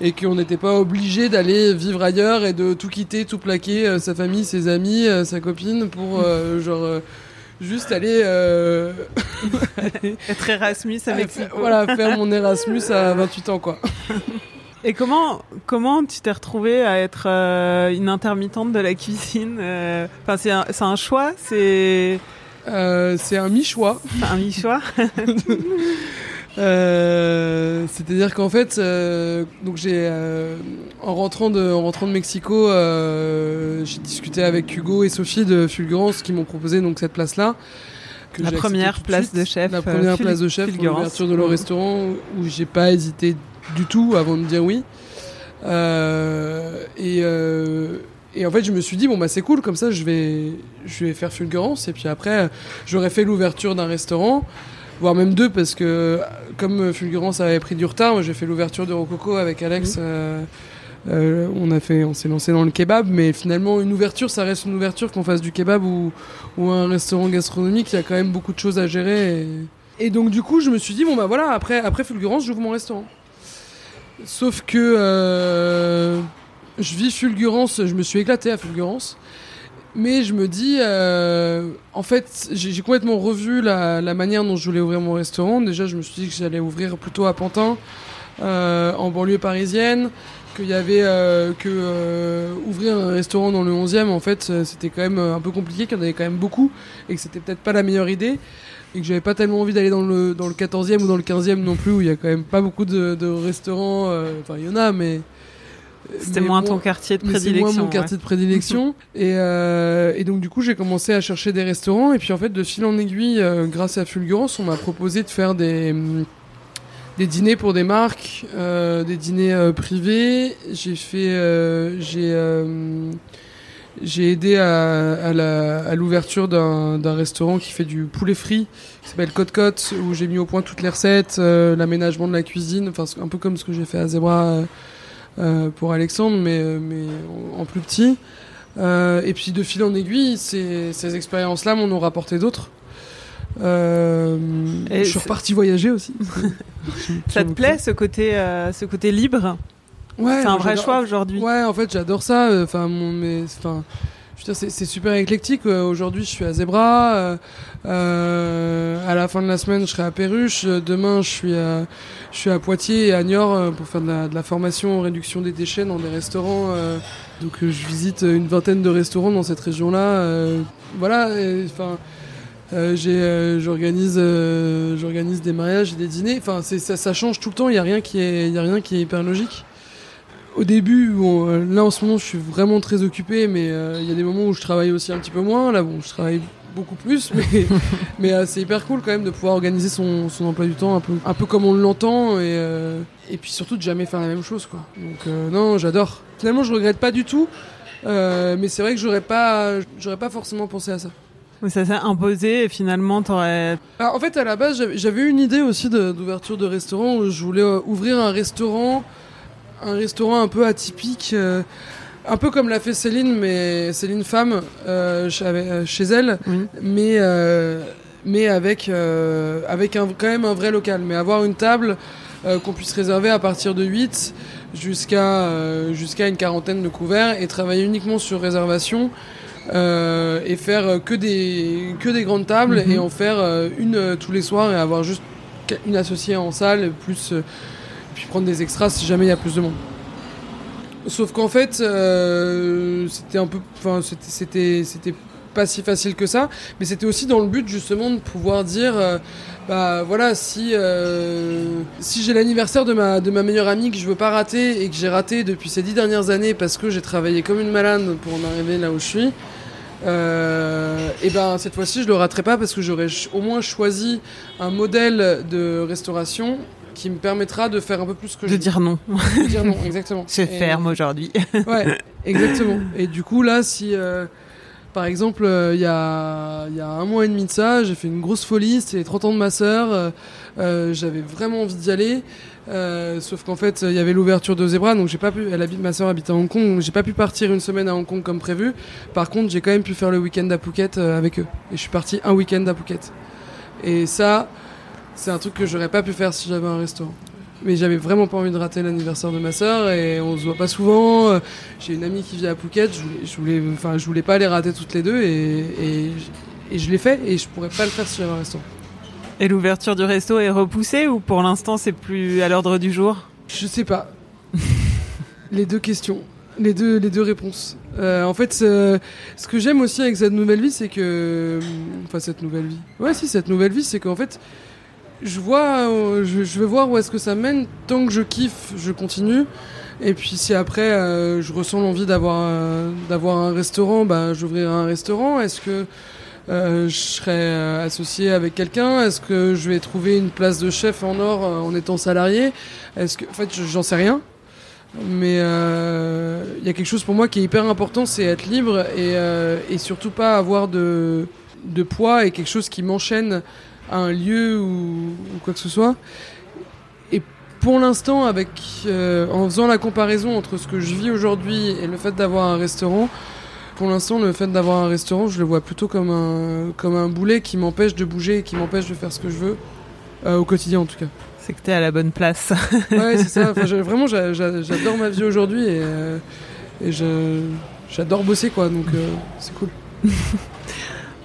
et qu'on n'était pas obligé d'aller vivre ailleurs et de tout quitter, tout plaquer, euh, sa famille, ses amis, euh, sa copine pour [LAUGHS] genre juste aller, euh, aller- [LAUGHS] Être Erasmus Mexico. voilà faire mon Erasmus à 28 ans quoi. Et comment, comment tu t'es retrouvée à être euh, une intermittente de la cuisine euh, Enfin, c'est un, c'est un choix, c'est Euh, c'est un mi-choix. un mi-choix. [LAUGHS] Euh, C'est-à-dire qu'en fait, euh, donc j'ai euh, en rentrant de en rentrant de Mexico, j'ai discuté avec Hugo et Sophie de Fulgurance qui m'ont proposé donc cette place-là. que La première place suite. de chef, La première place de chef l'ouverture de leur restaurant où j'ai pas hésité du tout avant de dire oui. Euh, et euh, et en fait, je me suis dit bon bah c'est cool comme ça, je vais je vais faire Fulgurance et puis après j'aurais fait l'ouverture d'un restaurant voire même deux parce que comme Fulgurance avait pris du retard, moi j'ai fait l'ouverture de Rococo avec Alex euh, euh, on a fait, on s'est lancé dans le kebab, mais finalement une ouverture, ça reste une ouverture qu'on fasse du kebab ou, ou un restaurant gastronomique. Il y a quand même beaucoup de choses à gérer. Et, et donc du coup, je me suis dit bon bah voilà, après après Fulgurance, j'ouvre mon restaurant. Sauf que euh, je vis Fulgurance, je me suis éclaté à Fulgurance. Mais je me dis, euh, en fait, j'ai complètement revu la, la manière dont je voulais ouvrir mon restaurant. Déjà, je me suis dit que j'allais ouvrir plutôt à Pantin, euh, en banlieue parisienne, qu'il y avait euh, que euh, ouvrir un restaurant dans le 11e, en fait, euh, c'était quand même un peu compliqué, qu'il y en avait quand même beaucoup, et que c'était peut-être pas la meilleure idée, et que j'avais pas tellement envie d'aller dans le, dans le 14e ou dans le 15e non plus, où il y a quand même pas beaucoup de, de restaurants. euh, Enfin, il y en a, mais. C'était moins bon, ton quartier de prédilection. moins mon ouais. quartier de prédilection. [LAUGHS] et, euh, et donc du coup j'ai commencé à chercher des restaurants et puis en fait de fil en aiguille, euh, grâce à Fulgurance, on m'a proposé de faire des hum, des dîners pour des marques, euh, des dîners privés. J'ai fait, j'ai j'ai aidé à, à la- à l'ouverture d'un restaurant qui fait du poulet frit, qui s'appelle Côte Côte, où j'ai mis au point toutes les recettes, euh, l'aménagement de la cuisine, enfin un peu comme ce que j'ai fait à Zebra euh, euh, pour Alexandre, mais, mais en, plus petit. Euh, et puis de fil en aiguille, ces, ces expériences-là m'en ont rapporté d'autres. Euh, je suis reparti voyager aussi. [LAUGHS] Ça te plaît ce côté, euh, ce côté libre? Ouais, C'est un vrai choix aujourd'hui. Ouais, en fait, j'adore ça. euh, Enfin, mon, mais, enfin, je veux dire, c'est, super éclectique. euh, Aujourd'hui, je suis à Zebra. euh, à la fin de la semaine, je serai à Perruche. Demain, je suis à, je suis à Poitiers et à Niort pour faire de la, de la formation en réduction des déchets dans des restaurants. euh, donc, je visite une vingtaine de restaurants dans cette région-là. euh, voilà. Enfin. euh, j'ai, euh, j'organise, euh, j'organise des mariages et des dîners. Enfin, c'est, ça, ça change tout le temps. Il y a rien qui est, il y a rien qui est hyper logique au début, bon, euh, là en ce moment je suis vraiment très occupé, mais euh, il y a des moments où je travaille aussi un petit peu moins. Là, bon, je travaille beaucoup plus, mais, [LAUGHS] mais euh, c'est hyper cool quand même de pouvoir organiser son, son emploi du temps un peu, un peu comme on l'entend et, euh, et puis surtout de jamais faire la même chose. Quoi. Donc, non, j'adore. Finalement, je regrette pas du tout, mais c'est vrai que j'aurais pas, j'aurais pas forcément pensé à ça. Mais ça s'est imposé et finalement t'aurais. Alors, en fait, à la base, j'avais- une idée aussi de- d'ouverture de restaurant. où Je voulais ouvrir un restaurant, un restaurant un peu atypique, euh, un peu comme l'a fait Céline, mais Céline femme euh, chez, euh, chez elle, Oui. mais mais avec avec un, quand même un vrai local, mais avoir une table qu'on puisse réserver à partir de 8 jusqu'à jusqu'à une quarantaine de couverts et travailler uniquement sur réservation euh, et faire que des que des grandes tables Mhm. et en faire une tous les soirs et avoir juste une associée en salle plus puis prendre des extras si jamais il y a plus de monde. Sauf qu'en fait euh, c'était un peu enfin c'était pas si facile que ça mais c'était aussi dans le but justement de pouvoir dire euh, bah voilà si euh, si j'ai l'anniversaire de ma de ma meilleure amie que je veux pas rater et que j'ai raté depuis ces dix dernières années parce que j'ai travaillé comme une malade pour en arriver là où je suis et ben cette fois-ci je le raterai pas parce que j'aurais au moins choisi un modèle de restauration qui me permettra de faire un peu plus ce que De je dire non. de dire non exactement [LAUGHS] Je Et- ferme aujourd'hui. [LAUGHS] Ouais, exactement. Et du coup, là, si, euh, par exemple, euh, il y, a, y a un mois et demi de ça, j'ai fait une grosse folie, c'était les 30 ans de ma sœur, euh, j'avais vraiment envie d'y aller, euh, sauf qu'en fait, il y avait l'ouverture de Zebra, donc j'ai pas pu, elle habite, ma sœur habite à Hong Kong, donc j'ai pas pu partir une semaine à Hong Kong comme prévu. Par contre, j'ai quand même pu faire le week-end à Phuket avec eux. Et je suis parti un week-end à Phuket. Et ça, c'est un truc que j'aurais pas pu faire si j'avais un restaurant. Mais j'avais vraiment pas envie de rater l'anniversaire de ma sœur et on se voit pas souvent. J'ai une amie qui vit à Phuket, je voulais, je voulais, enfin, je voulais pas les rater toutes les deux et, et, et je l'ai fait et je pourrais pas le faire si j'avais un restaurant. Et l'ouverture du resto est repoussée ou pour l'instant c'est plus à l'ordre du jour? Je sais pas. [LAUGHS] les deux questions. Les deux, les deux réponses. Euh, en fait, euh, ce que j'aime aussi avec cette nouvelle vie, c'est que. Enfin, cette nouvelle vie. Ouais, si, cette nouvelle vie, c'est qu'en fait, je vois. euh, je, je vais voir où est-ce que ça mène. Tant que je kiffe, je continue. Et puis, si après, euh, je ressens l'envie d'avoir euh, d'avoir un restaurant, bah, j'ouvrirai un restaurant. Est-ce que. je serai associé avec quelqu'un? Est-ce que je vais trouver une place de chef en or en étant salarié? Est-ce que, en fait, je- j'en sais rien. Mais il y a quelque chose pour moi qui est hyper important, c'est être libre et, et surtout pas avoir de, de poids et quelque chose qui m'enchaîne à un lieu ou, ou quoi que ce soit. Et pour l'instant, avec euh, en faisant la comparaison entre ce que je vis aujourd'hui et le fait d'avoir un restaurant, pour l'instant, le fait d'avoir un restaurant, je le vois plutôt comme un, comme un boulet qui m'empêche de bouger et qui m'empêche de faire ce que je veux, euh, au quotidien en tout cas. C'est que t'es à la bonne place. Ouais, c'est ça. [LAUGHS] Enfin, vraiment, j'a- j'a- j'adore ma vie aujourd'hui et, euh, et j'adore bosser, quoi. Donc, euh, c'est cool. [LAUGHS]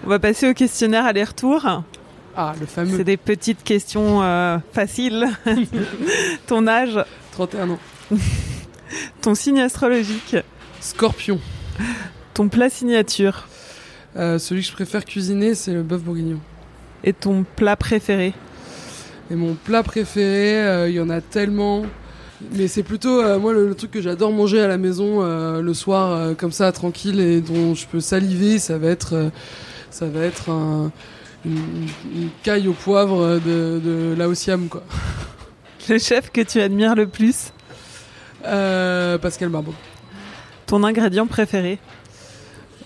On va passer au questionnaire aller-retour. Ah, le fameux C'est des petites questions euh, faciles. [LAUGHS] ton âge, 31 ans. [LAUGHS] ton signe astrologique, Scorpion. ton plat signature Euh, celui que je préfère cuisiner, c'est le bœuf bourguignon. et ton plat préféré. Et mon plat préféré, euh, il y en a tellement. Mais c'est plutôt, euh, moi, le, le truc que j'adore manger à la maison euh, le soir, euh, comme ça, tranquille, et dont je peux saliver, ça va être, ça va être un- une, une caille au poivre de, de Laotiam, quoi. Le chef que tu admires le plus. Euh, Pascal Marbeau. Ton ingrédient préféré.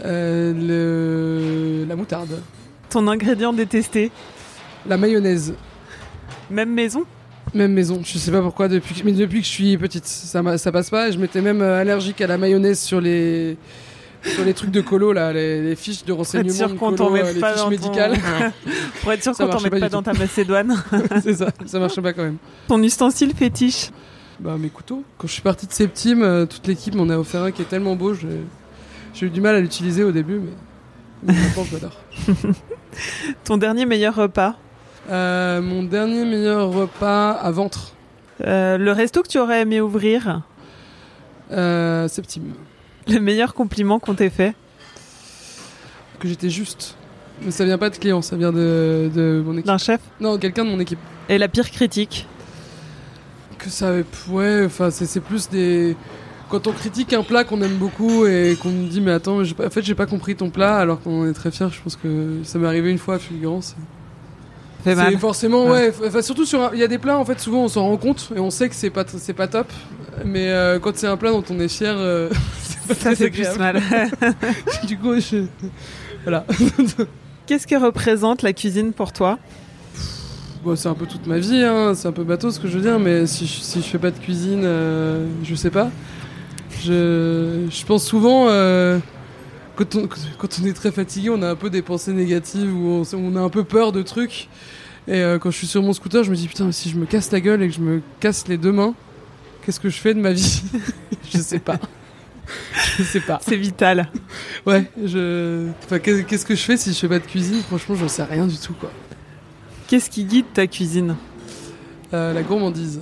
Euh, le, la moutarde. Ton ingrédient détesté. La mayonnaise. Même maison. Même maison. Je sais pas pourquoi, depuis, que- mais depuis que je suis petite, ça, ça passe pas. Je m'étais même euh, allergique à la mayonnaise sur les, sur les trucs de colo, là, les, les fiches de renseignement. de colo, les fiches médicales. [LAUGHS] ton... Pour être sûr qu'on t'en mette pas dans ta Macédoine. [LAUGHS] C'est ça, ça marchait pas quand même. Ton ustensile fétiche. Bah, mes couteaux. Quand je suis parti de Septime, euh, toute l'équipe m'en a offert un qui est tellement beau. J'ai eu du mal à l'utiliser au début, mais mais maintenant je l'adore. [LAUGHS] Ton dernier meilleur repas. Euh, mon dernier meilleur repas à ventre, Euh, le resto que tu aurais aimé ouvrir. Septime. Le meilleur compliment qu'on t'ait fait. Que j'étais juste. Mais ça vient pas de client, ça vient de, de mon équipe. D'un chef. Non, quelqu'un de mon équipe. Et la pire critique. Que ça, ouais, enfin, c'est c'est plus des. Quand on critique un plat qu'on aime beaucoup et qu'on nous dit, mais attends, j'ai pas- en fait, j'ai pas compris ton plat, alors qu'on est très fiers, je pense que ça m'est arrivé une fois à Fulgurance. C'est forcément, Ouais. ouais, enfin, surtout sur. Il y a des plats, en fait, souvent on s'en rend compte et on sait que c'est pas, c'est pas top, mais euh, quand c'est un plat dont on est fier, euh, [LAUGHS] Ça fait plus mal. [LAUGHS] du coup, je. Voilà. [LAUGHS] Qu'est-ce que représente la cuisine pour toi Bon, c'est un peu toute ma vie, hein. c'est un peu bateau ce que je veux dire, mais si je, si je fais pas de cuisine, euh, je sais pas. Je, je pense souvent, euh, quand, on, quand on est très fatigué, on a un peu des pensées négatives ou on, on a un peu peur de trucs. Et euh, quand je suis sur mon scooter, je me dis putain, si je me casse la gueule et que je me casse les deux mains, qu'est-ce que je fais de ma vie? [LAUGHS] Je sais pas. [LAUGHS] je sais pas. C'est vital. Ouais, je. Enfin, qu'est- qu'est-ce que je fais si je fais pas de cuisine? Franchement, j'en sais rien du tout, quoi. Qu'est-ce qui guide ta cuisine? Euh, la gourmandise.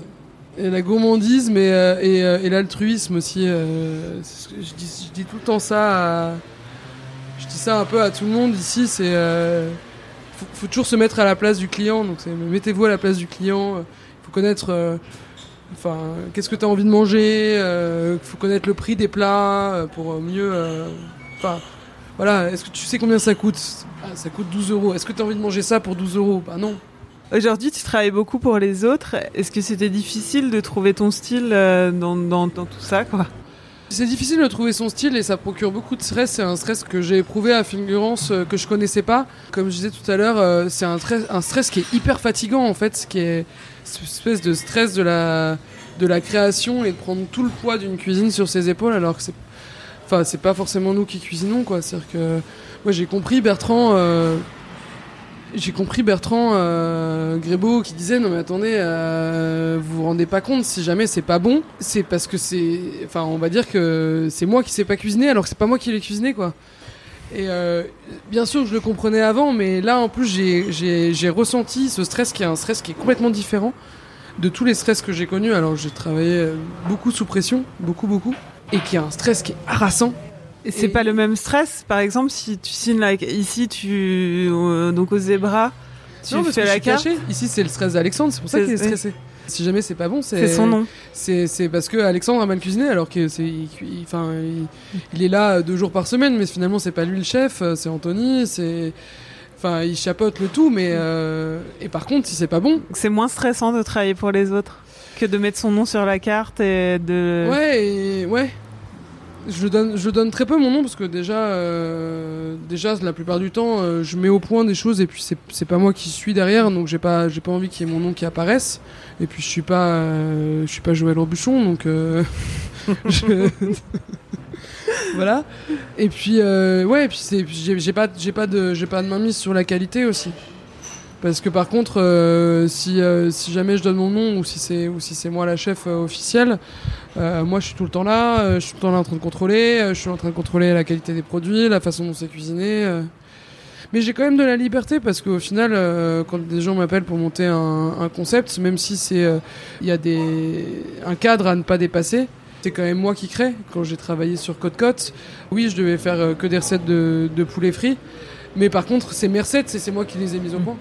Et la gourmandise, mais euh, et, euh, et l'altruisme aussi. je, dis, je dis tout le temps ça. à- je dis ça un peu à tout le monde ici. C'est faut, faut toujours se mettre à la place du client. Donc mettez-vous à la place du client. Il faut connaître. Euh, Enfin, qu'est-ce que tu as envie de manger Il faut connaître le prix des plats euh, pour mieux. euh, Enfin, voilà. Est-ce que tu sais combien ça coûte? Ah, Ça coûte 12 euros. Est-ce que tu as envie de manger ça pour 12 euros? Bah non. Aujourd'hui, tu travailles beaucoup pour les autres. Est-ce que c'était difficile de trouver ton style euh, dans, dans, dans tout ça quoi? C'est difficile de trouver son style et ça procure beaucoup de stress. C'est un stress que j'ai éprouvé à Fulgurance euh, que je connaissais pas. Comme je disais tout à l'heure, euh, c'est un, un stress qui est hyper fatigant en fait, qui est cette espèce de stress de la, de la création et de prendre tout le poids d'une cuisine sur ses épaules alors que c'est enfin pas forcément nous qui cuisinons. C'est-à-dire que moi j'ai compris Bertrand. euh, j'ai compris Bertrand euh, Grébeau qui disait non mais attendez euh, vous vous rendez pas compte si jamais c'est pas bon c'est parce que c'est enfin on va dire que c'est moi qui sais pas cuisiner alors que c'est pas moi qui l'ai cuisiné quoi. Et euh, bien sûr je le comprenais avant mais là en plus j'ai- ressenti ce stress qui est un stress qui est complètement différent de tous les stress que j'ai connus. Alors j'ai travaillé beaucoup sous pression beaucoup beaucoup et qui est un stress qui est harassant Et c'est pas le même stress Par exemple, si tu signes ici, tu euh, donc au zébra, tu non parce fais que je la suis carte. caché ici c'est le stress d'Alexandre c'est pour ça C'est- qu'il est stressé si jamais c'est pas bon C'est son nom. C'est c'est parce que Alexandre a mal cuisiné alors que c'est il, il- enfin il, il est là deux jours par semaine mais finalement c'est pas lui le chef euh, c'est Anthony c'est enfin il chapeaute le tout mais euh, et par contre si c'est pas bon C'est moins stressant de travailler pour les autres que de mettre son nom sur la carte et de. ouais et- ouais Je donne, je donne très peu mon nom parce que déjà, euh, la plupart du temps, euh, je mets au point des choses et puis c'est, pas moi qui suis derrière, donc j'ai pas, j'ai pas envie qu'il y ait mon nom qui apparaisse. Et puis je suis pas, euh, je suis pas Joël Robuchon, donc [LAUGHS] [LAUGHS] voilà. Et puis ouais, et puis j'ai pas, j'ai pas de, j'ai pas de mainmise sur la qualité aussi. Parce que par contre, euh, si, euh, si jamais je donne mon nom ou si c'est, ou si c'est moi la chef euh, officielle, euh, moi, je suis tout le temps là, euh, je suis tout le temps là en train de contrôler, euh, je suis en train de contrôler la qualité des produits, la façon dont c'est cuisiné. Mais j'ai quand même de la liberté parce qu'au final, quand des gens m'appellent pour monter un, un concept, même si c'est, il y a des, un cadre à ne pas dépasser, c'est quand même moi qui crée. Quand j'ai travaillé sur Côte Côte, oui, je devais faire que des recettes de, de poulet frit, mais par contre, c'est mes recettes, c'est moi qui les ai mises au point.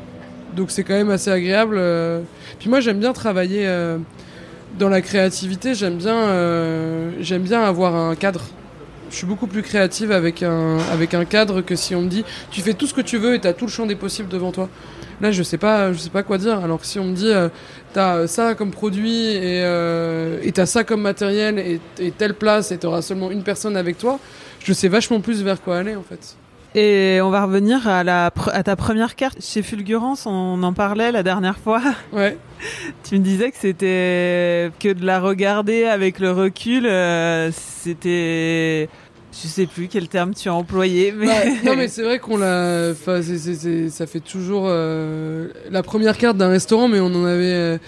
Donc c'est quand même assez agréable. euh. Puis moi, j'aime bien travailler. euh, dans la créativité, j'aime bien, euh, j'aime bien avoir un cadre. Je suis beaucoup plus créative avec un, avec un cadre que si on me dit tu fais tout ce que tu veux et t'as tout le champ des possibles devant toi. Là, je sais pas, je sais pas quoi dire. Alors que si on me dit t'as ça comme produit et euh, t'as ça comme matériel et, et telle place et t'auras seulement une personne avec toi, je sais vachement plus vers quoi aller en fait. Et on va revenir à, la, pr- à ta première carte chez Fulgurance. On en parlait la dernière fois. [LAUGHS] Ouais. Tu me disais que c'était que de la regarder avec le recul. euh, c'était, je sais plus quel terme tu as employé, mais Bah, [LAUGHS] non mais c'est vrai qu'on l'a. Enfin, c'est- c'est- c'est- ça fait toujours euh, la première carte d'un restaurant, mais on en avait. euh,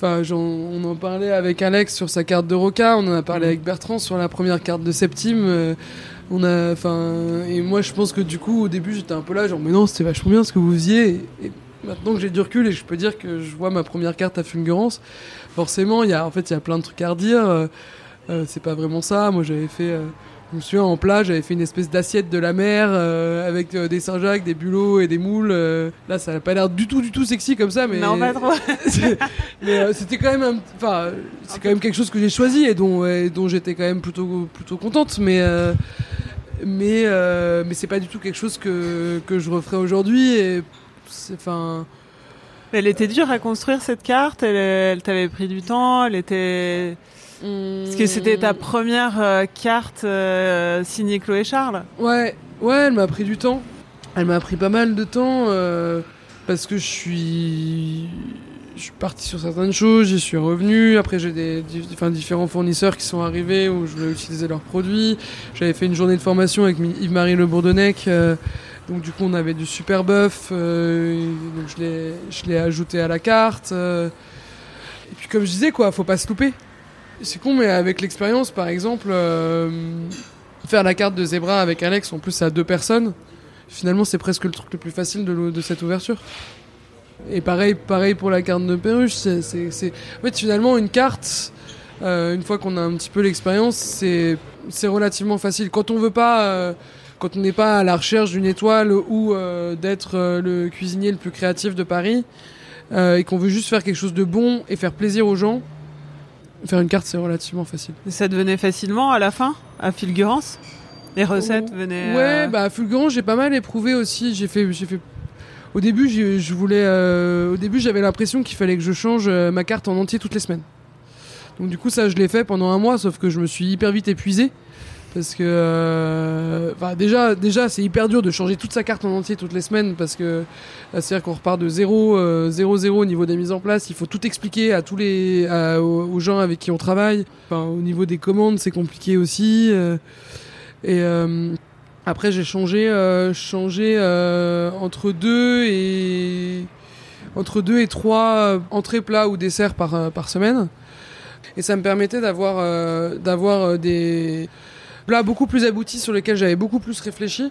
Enfin, on en parlait avec Alex sur sa carte de Roca, on en a parlé Mhm. avec Bertrand sur la première carte de Septime. euh, on a, enfin, et moi je pense que du coup au début j'étais un peu là, genre mais non c'était vachement bien ce que vous faisiez. Et, maintenant que j'ai du recul et je peux dire que je vois ma première carte à Fulgurance, forcément il y a en fait il y a plein de trucs à redire. euh, euh, c'est pas vraiment ça. Moi j'avais fait. Je me souviens en plat, j'avais fait une espèce d'assiette de la mer euh, avec euh, des Saint-Jacques, des bulots et des moules. euh. Là, ça n'a pas l'air du tout, du tout sexy comme ça, mais non pas trop. [LAUGHS] Mais c'était quand même, un- enfin, c'est quand même quelque chose que j'ai choisi et dont, et dont j'étais quand même plutôt, plutôt contente. Mais, mais, mais c'est pas du tout quelque chose que que je referais aujourd'hui. Et c'est, enfin, Elle était dure à construire cette carte. Elle, elle t'avait pris du temps. Elle était. Parce que c'était ta première euh, carte euh, signée Chloé Charles. Ouais, ouais, elle m'a pris du temps. Elle m'a pris pas mal de temps euh, parce que je suis, je suis parti sur certaines choses, j'y suis revenu. Après, j'ai des, di- enfin, différents fournisseurs qui sont arrivés où je voulais utiliser leurs produits. J'avais fait une journée de formation avec Yves-Marie Le Bourdonnec. donc du coup, on avait du super bœuf. donc je l'ai, je l'ai ajouté à la carte. et puis comme je disais, quoi, faut pas se louper. C'est con, mais avec l'expérience, par exemple. euh, faire la carte de Zebra avec Alex, en plus à deux personnes, finalement c'est presque le truc le plus facile de, cette ouverture. Et pareil, pareil pour la carte de Perruche, En fait finalement une carte, euh, une fois qu'on a un petit peu l'expérience, c'est, relativement facile. Quand on veut pas... euh, quand on n'est pas à la recherche d'une étoile ou d'être le cuisinier le plus créatif de Paris, et qu'on veut juste faire quelque chose de bon et faire plaisir aux gens, faire une carte c'est relativement facile. Et ça devenait facilement à la fin, à Fulgurance? Les recettes venaient. Ouais, euh, bah Fulgurant, j'ai pas mal éprouvé aussi. J'ai fait, j'ai fait. Au début, je voulais. euh, Au début, j'avais l'impression qu'il fallait que je change euh, ma carte en entier toutes les semaines. Donc du coup, ça, je l'ai fait pendant un mois, sauf que je me suis hyper vite épuisé. Parce que, euh, déjà, déjà, c'est hyper dur de changer toute sa carte en entier toutes les semaines, parce que euh, c'est-à-dire qu'on repart de 0, euh, 0, 0 au niveau des mises en place. Il faut tout expliquer à tous les, à- aux, gens avec qui on travaille. Au niveau des commandes, c'est compliqué aussi. euh, et après, j'ai changé, changé entre deux et entre deux et trois entrées plats ou desserts par par semaine. Et ça me permettait d'avoir d'avoir des plats beaucoup plus aboutis sur lesquels j'avais beaucoup plus réfléchi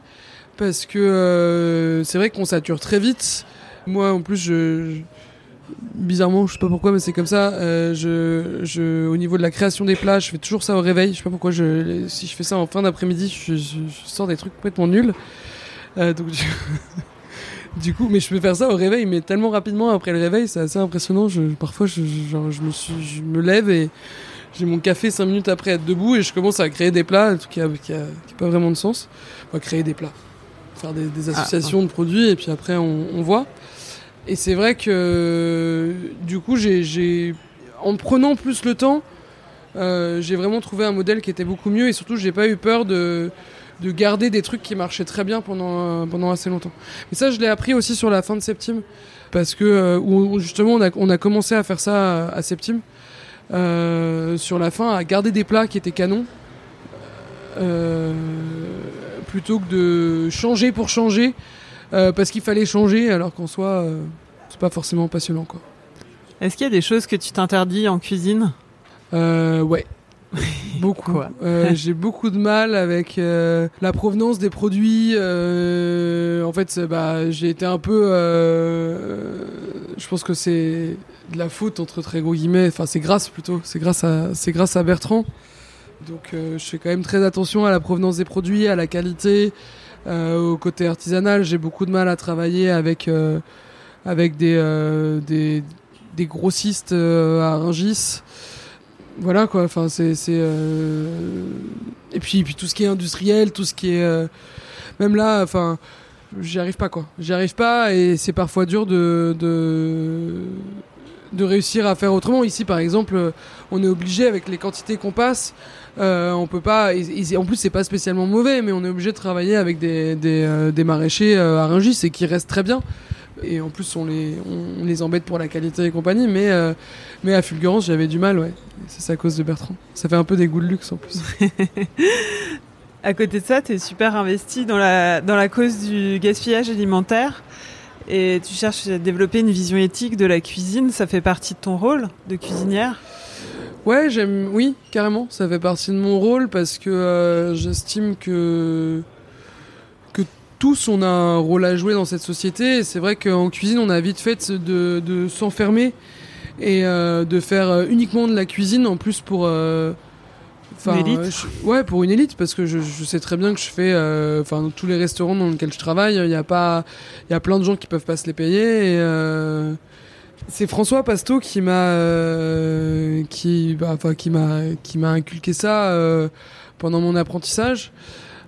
parce que euh, c'est vrai qu'on sature très vite. Moi, en plus, je, bizarrement, je sais pas pourquoi, mais c'est comme ça. euh, je, je, au niveau de la création des plats, je fais toujours ça au réveil. Je sais pas pourquoi. Je, si je fais ça en fin d'après-midi, je, sors des trucs complètement nuls. Euh, donc, [LAUGHS] du, coup, mais je peux faire ça au réveil, mais tellement rapidement après le réveil, c'est assez impressionnant. Je, parfois, je, je me suis, je me lève et j'ai mon café cinq minutes après être debout et je commence à créer des plats, truc qui a, qui a, qui a pas vraiment de sens. Enfin, créer des plats, faire des, des associations de produits et puis après on, on voit. Et c'est vrai que du coup, j'ai, en prenant plus le temps, Euh, j'ai vraiment trouvé un modèle qui était beaucoup mieux et surtout j'ai pas eu peur de, de garder des trucs qui marchaient très bien pendant, euh, pendant assez longtemps. Mais ça je l'ai appris aussi sur la fin de Septime parce que euh, où, justement on a, on a commencé à faire ça à, à Septime sur la fin à garder des plats qui étaient canons euh, plutôt que de changer pour changer euh, parce qu'il fallait changer alors qu'en soi euh, c'est pas forcément passionnant quoi. Est-ce qu'il y a des choses que tu t'interdis en cuisine? Euh, ouais. [LAUGHS] Beaucoup. Euh, [LAUGHS] J'ai beaucoup de mal avec euh, la provenance des produits. euh, en fait, bah, j'ai été un peu. euh, je pense que c'est de la faute entre très gros guillemets. Enfin, c'est grâce plutôt. C'est grâce à, c'est grâce à Bertrand. Donc, euh, je fais quand même très attention à la provenance des produits, à la qualité, euh, au côté artisanal. J'ai beaucoup de mal à travailler avec euh, avec des euh, des, des grossistes euh, à Rungis voilà quoi enfin c'est euh, et puis et puis tout ce qui est industriel tout ce qui est même là enfin j'y arrive pas quoi j'y arrive pas et c'est parfois dur de de de réussir à faire autrement. Ici par exemple euh, on est obligé avec les quantités qu'on passe euh, on peut pas en plus c'est pas spécialement mauvais mais on est obligé de travailler avec des des, euh, des maraîchers euh, à Rungis et qui restent très bien. Et en plus on les on, les embête pour la qualité et compagnie mais euh, mais à Fulgurance j'avais du mal ouais. C'est à cause de Bertrand. Ça fait un peu des goûts de luxe en plus. [LAUGHS] À côté de ça, tu es super investi dans la, dans la cause du gaspillage alimentaire et tu cherches à développer une vision éthique de la cuisine. Ça fait partie de ton rôle de cuisinière? Ouais j'aime oui carrément ça fait partie de mon rôle parce que euh, j'estime que que tous on a un rôle à jouer dans cette société c'est vrai qu'en cuisine on a vite fait de, de s'enfermer et euh, de faire euh, uniquement de la cuisine en plus pour enfin, Une élite. euh, je- ouais pour une élite parce que je, je sais très bien que je fais euh, enfin dans tous les restaurants dans lesquels je travaille il y a pas il y a plein de gens qui peuvent pas se les payer et euh, c'est François Pasto qui m'a euh, qui bah, enfin qui m'a qui m'a inculqué ça euh, pendant mon apprentissage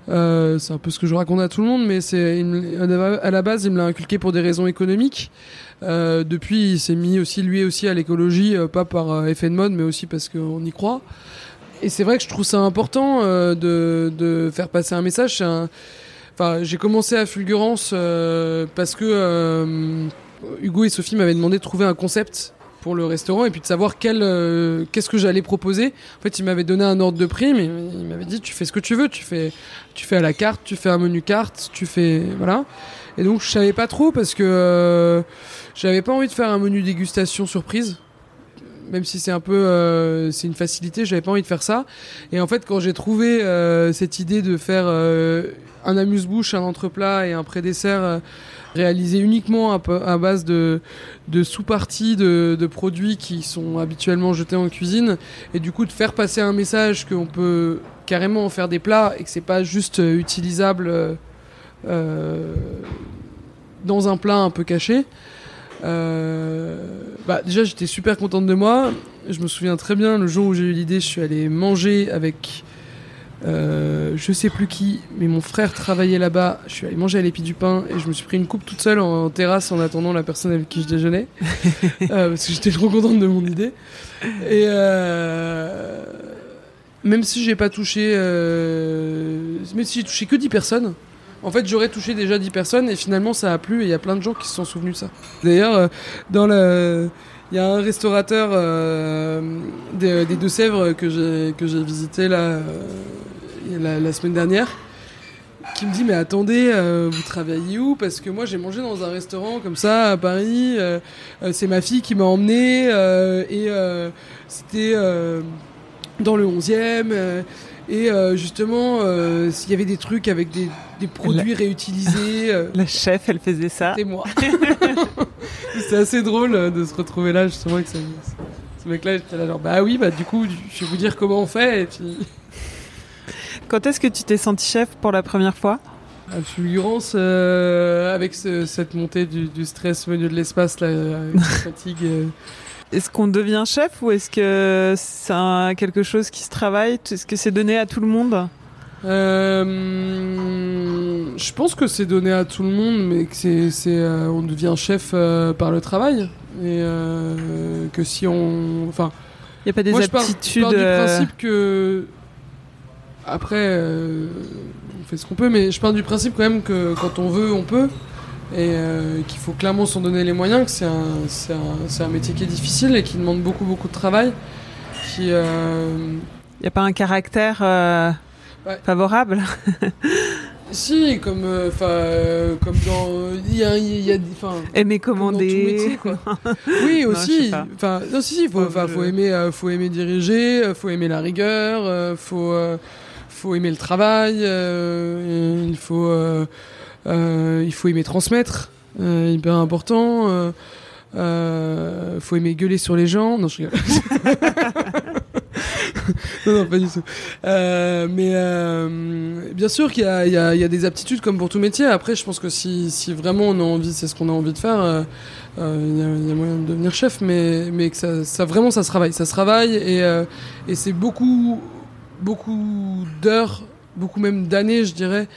euh, c'est un peu ce que je raconte à tout le monde, mais c'est à la base il me l'a inculqué pour des raisons économiques. Euh, depuis, il s'est mis aussi lui aussi à l'écologie, euh, pas par euh, effet de mode, mais aussi parce qu'on y croit. Et c'est vrai que je trouve ça important euh, de, de faire passer un message. Enfin, j'ai commencé à Fulgurance euh, parce que euh, Hugo et Sophie m'avaient demandé de trouver un concept pour le restaurant et puis de savoir quel euh, qu'est-ce que j'allais proposer. En fait, ils m'avaient donné un ordre de prix, mais ils m'avaient dit tu fais ce que tu veux, tu fais tu fais à la carte, tu fais un menu carte, tu fais voilà. Et donc je savais pas trop parce que euh, j'avais pas envie de faire un menu dégustation surprise. Même si c'est un peu euh, c'est une facilité, j'avais pas envie de faire ça. Et en fait, quand j'ai trouvé euh, cette idée de faire euh, un amuse-bouche, un entreplat et un pré-dessert réalisé uniquement à, base de, sous-parties de, de produits qui sont habituellement jetés en cuisine, et du coup de faire passer un message qu'on peut carrément en faire des plats et que c'est pas juste utilisable dans un plat un peu caché. Euh, bah déjà j'étais super contente de moi. Je me souviens très bien le jour où j'ai eu l'idée, je suis allé manger avec euh, je sais plus qui, mais mon frère travaillait là-bas. Je suis allé manger à l'épi du pain et je me suis pris une coupe toute seule en, en terrasse en attendant la personne avec qui je déjeunais. [LAUGHS] Euh, parce que j'étais trop contente de mon idée. Et euh, même si j'ai pas touché, même si j'ai touché que 10 personnes, en fait j'aurais touché déjà 10 personnes et finalement ça a plu et il y a plein de gens qui se sont souvenus de ça. D'ailleurs, euh, dans. Il y a un restaurateur euh, des, des Deux-Sèvres que j'ai visité là euh, la, semaine dernière qui me dit mais attendez euh, vous travaillez où? Parce que moi j'ai mangé dans un restaurant comme ça à Paris euh, euh, c'est ma fille qui m'a emmené euh, et euh, c'était euh, dans le 11e euh, et euh, justement euh, s'il y avait des trucs avec des, des produits réutilisés euh, [LAUGHS] La chef, elle faisait ça. c'est moi. [LAUGHS] c'est assez drôle euh, de se retrouver là, justement, avec ce, ce mec-là. J'étais là, genre, bah oui, bah du coup, je vais vous dire comment on fait. Et puis, [LAUGHS] Quand est-ce que tu t'es senti chef pour la première fois? À fulgurance, euh, avec ce- cette montée du, du stress venu de l'espace, avec la fatigue. euh, Est-ce qu'on devient chef ou est-ce que c'est quelque chose qui se travaille? Est-ce que c'est donné à tout le monde? Euh, je pense que c'est donné à tout le monde, mais que c'est, c'est, euh, on devient chef euh, par le travail et que si on, enfin, Il n'y a pas des Moi, je pars, je aptitudes. pars du principe que. Après, on fait ce qu'on peut, mais je pars du principe quand même que quand on veut, on peut. Et qu'il faut clairement s'en donner les moyens, que c'est un, c'est un, c'est un métier qui est difficile et qui demande beaucoup, beaucoup de travail. Qui, Il n'y a pas un caractère Ouais. favorable? [LAUGHS] si, comme, euh, enfin, euh, comme dans. Il y a, il y a, enfin, Aimer commander. métier, quoi. [LAUGHS] Oui, aussi. Enfin, non, si, si, faut, enfin, faut aimer, euh, faut aimer diriger, euh, faut aimer la rigueur, faut, faut aimer le travail, il faut, il faut aimer transmettre, hyper important. Faut aimer gueuler sur les gens. Non, je rigole. [LAUGHS] non, non, pas du tout. Euh, mais euh, bien sûr qu'il y a, des aptitudes comme pour tout métier. Après, je pense que si, vraiment on a envie, c'est ce qu'on a envie de faire, euh, il y, a- moyen de devenir chef, mais, mais que ça, vraiment ça se travaille. Ça se travaille et, et c'est beaucoup, beaucoup d'heures, beaucoup même d'années, je dirais,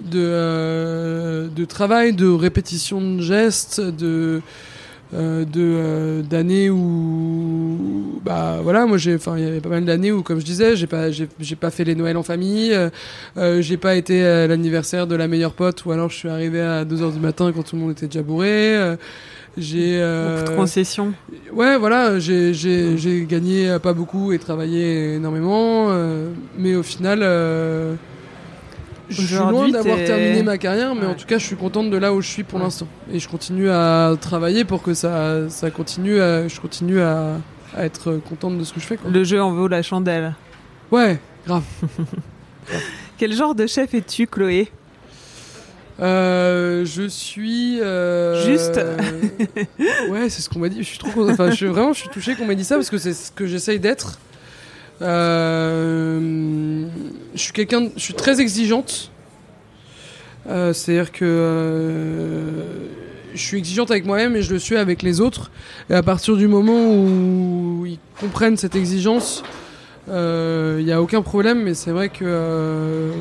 de, de travail, de répétition de gestes, de de euh, d'années où bah voilà moi j'ai enfin il y avait pas mal d'années où comme je disais j'ai pas j'ai pas fait les Noëls en famille euh, euh, j'ai pas été à l'anniversaire de la meilleure pote ou alors je suis arrivé à 2 heures du matin quand tout le monde était déjà bourré euh, j'ai euh, Beaucoup de concessions. Ouais, voilà, j'ai j'ai j'ai gagné euh, pas beaucoup et travaillé énormément, euh, mais au final, euh, je suis loin d'avoir terminé ma carrière, mais en tout cas, je suis contente de là où je suis pour Ouais. l'instant, et je continue à travailler pour que ça ça continue, à, je continue à, à être contente de ce que je fais. Quoi. Le jeu en vaut la chandelle. Ouais, grave. [LAUGHS] Quel genre de chef es-tu, Chloé? Euh, je suis euh, Juste. [LAUGHS] ouais, c'est ce qu'on m'a dit. Je suis trop content. Enfin, je suis vraiment, je suis touché qu'on m'ait dit ça parce que c'est ce que j'essaye d'être. Euh, je suis quelqu'un, je suis très exigeante. Euh, C'est-à-dire que euh, je suis exigeante avec moi-même et je le suis avec les autres. Et à partir du moment où ils comprennent cette exigence, il n'y a aucun problème. Mais c'est vrai que, euh,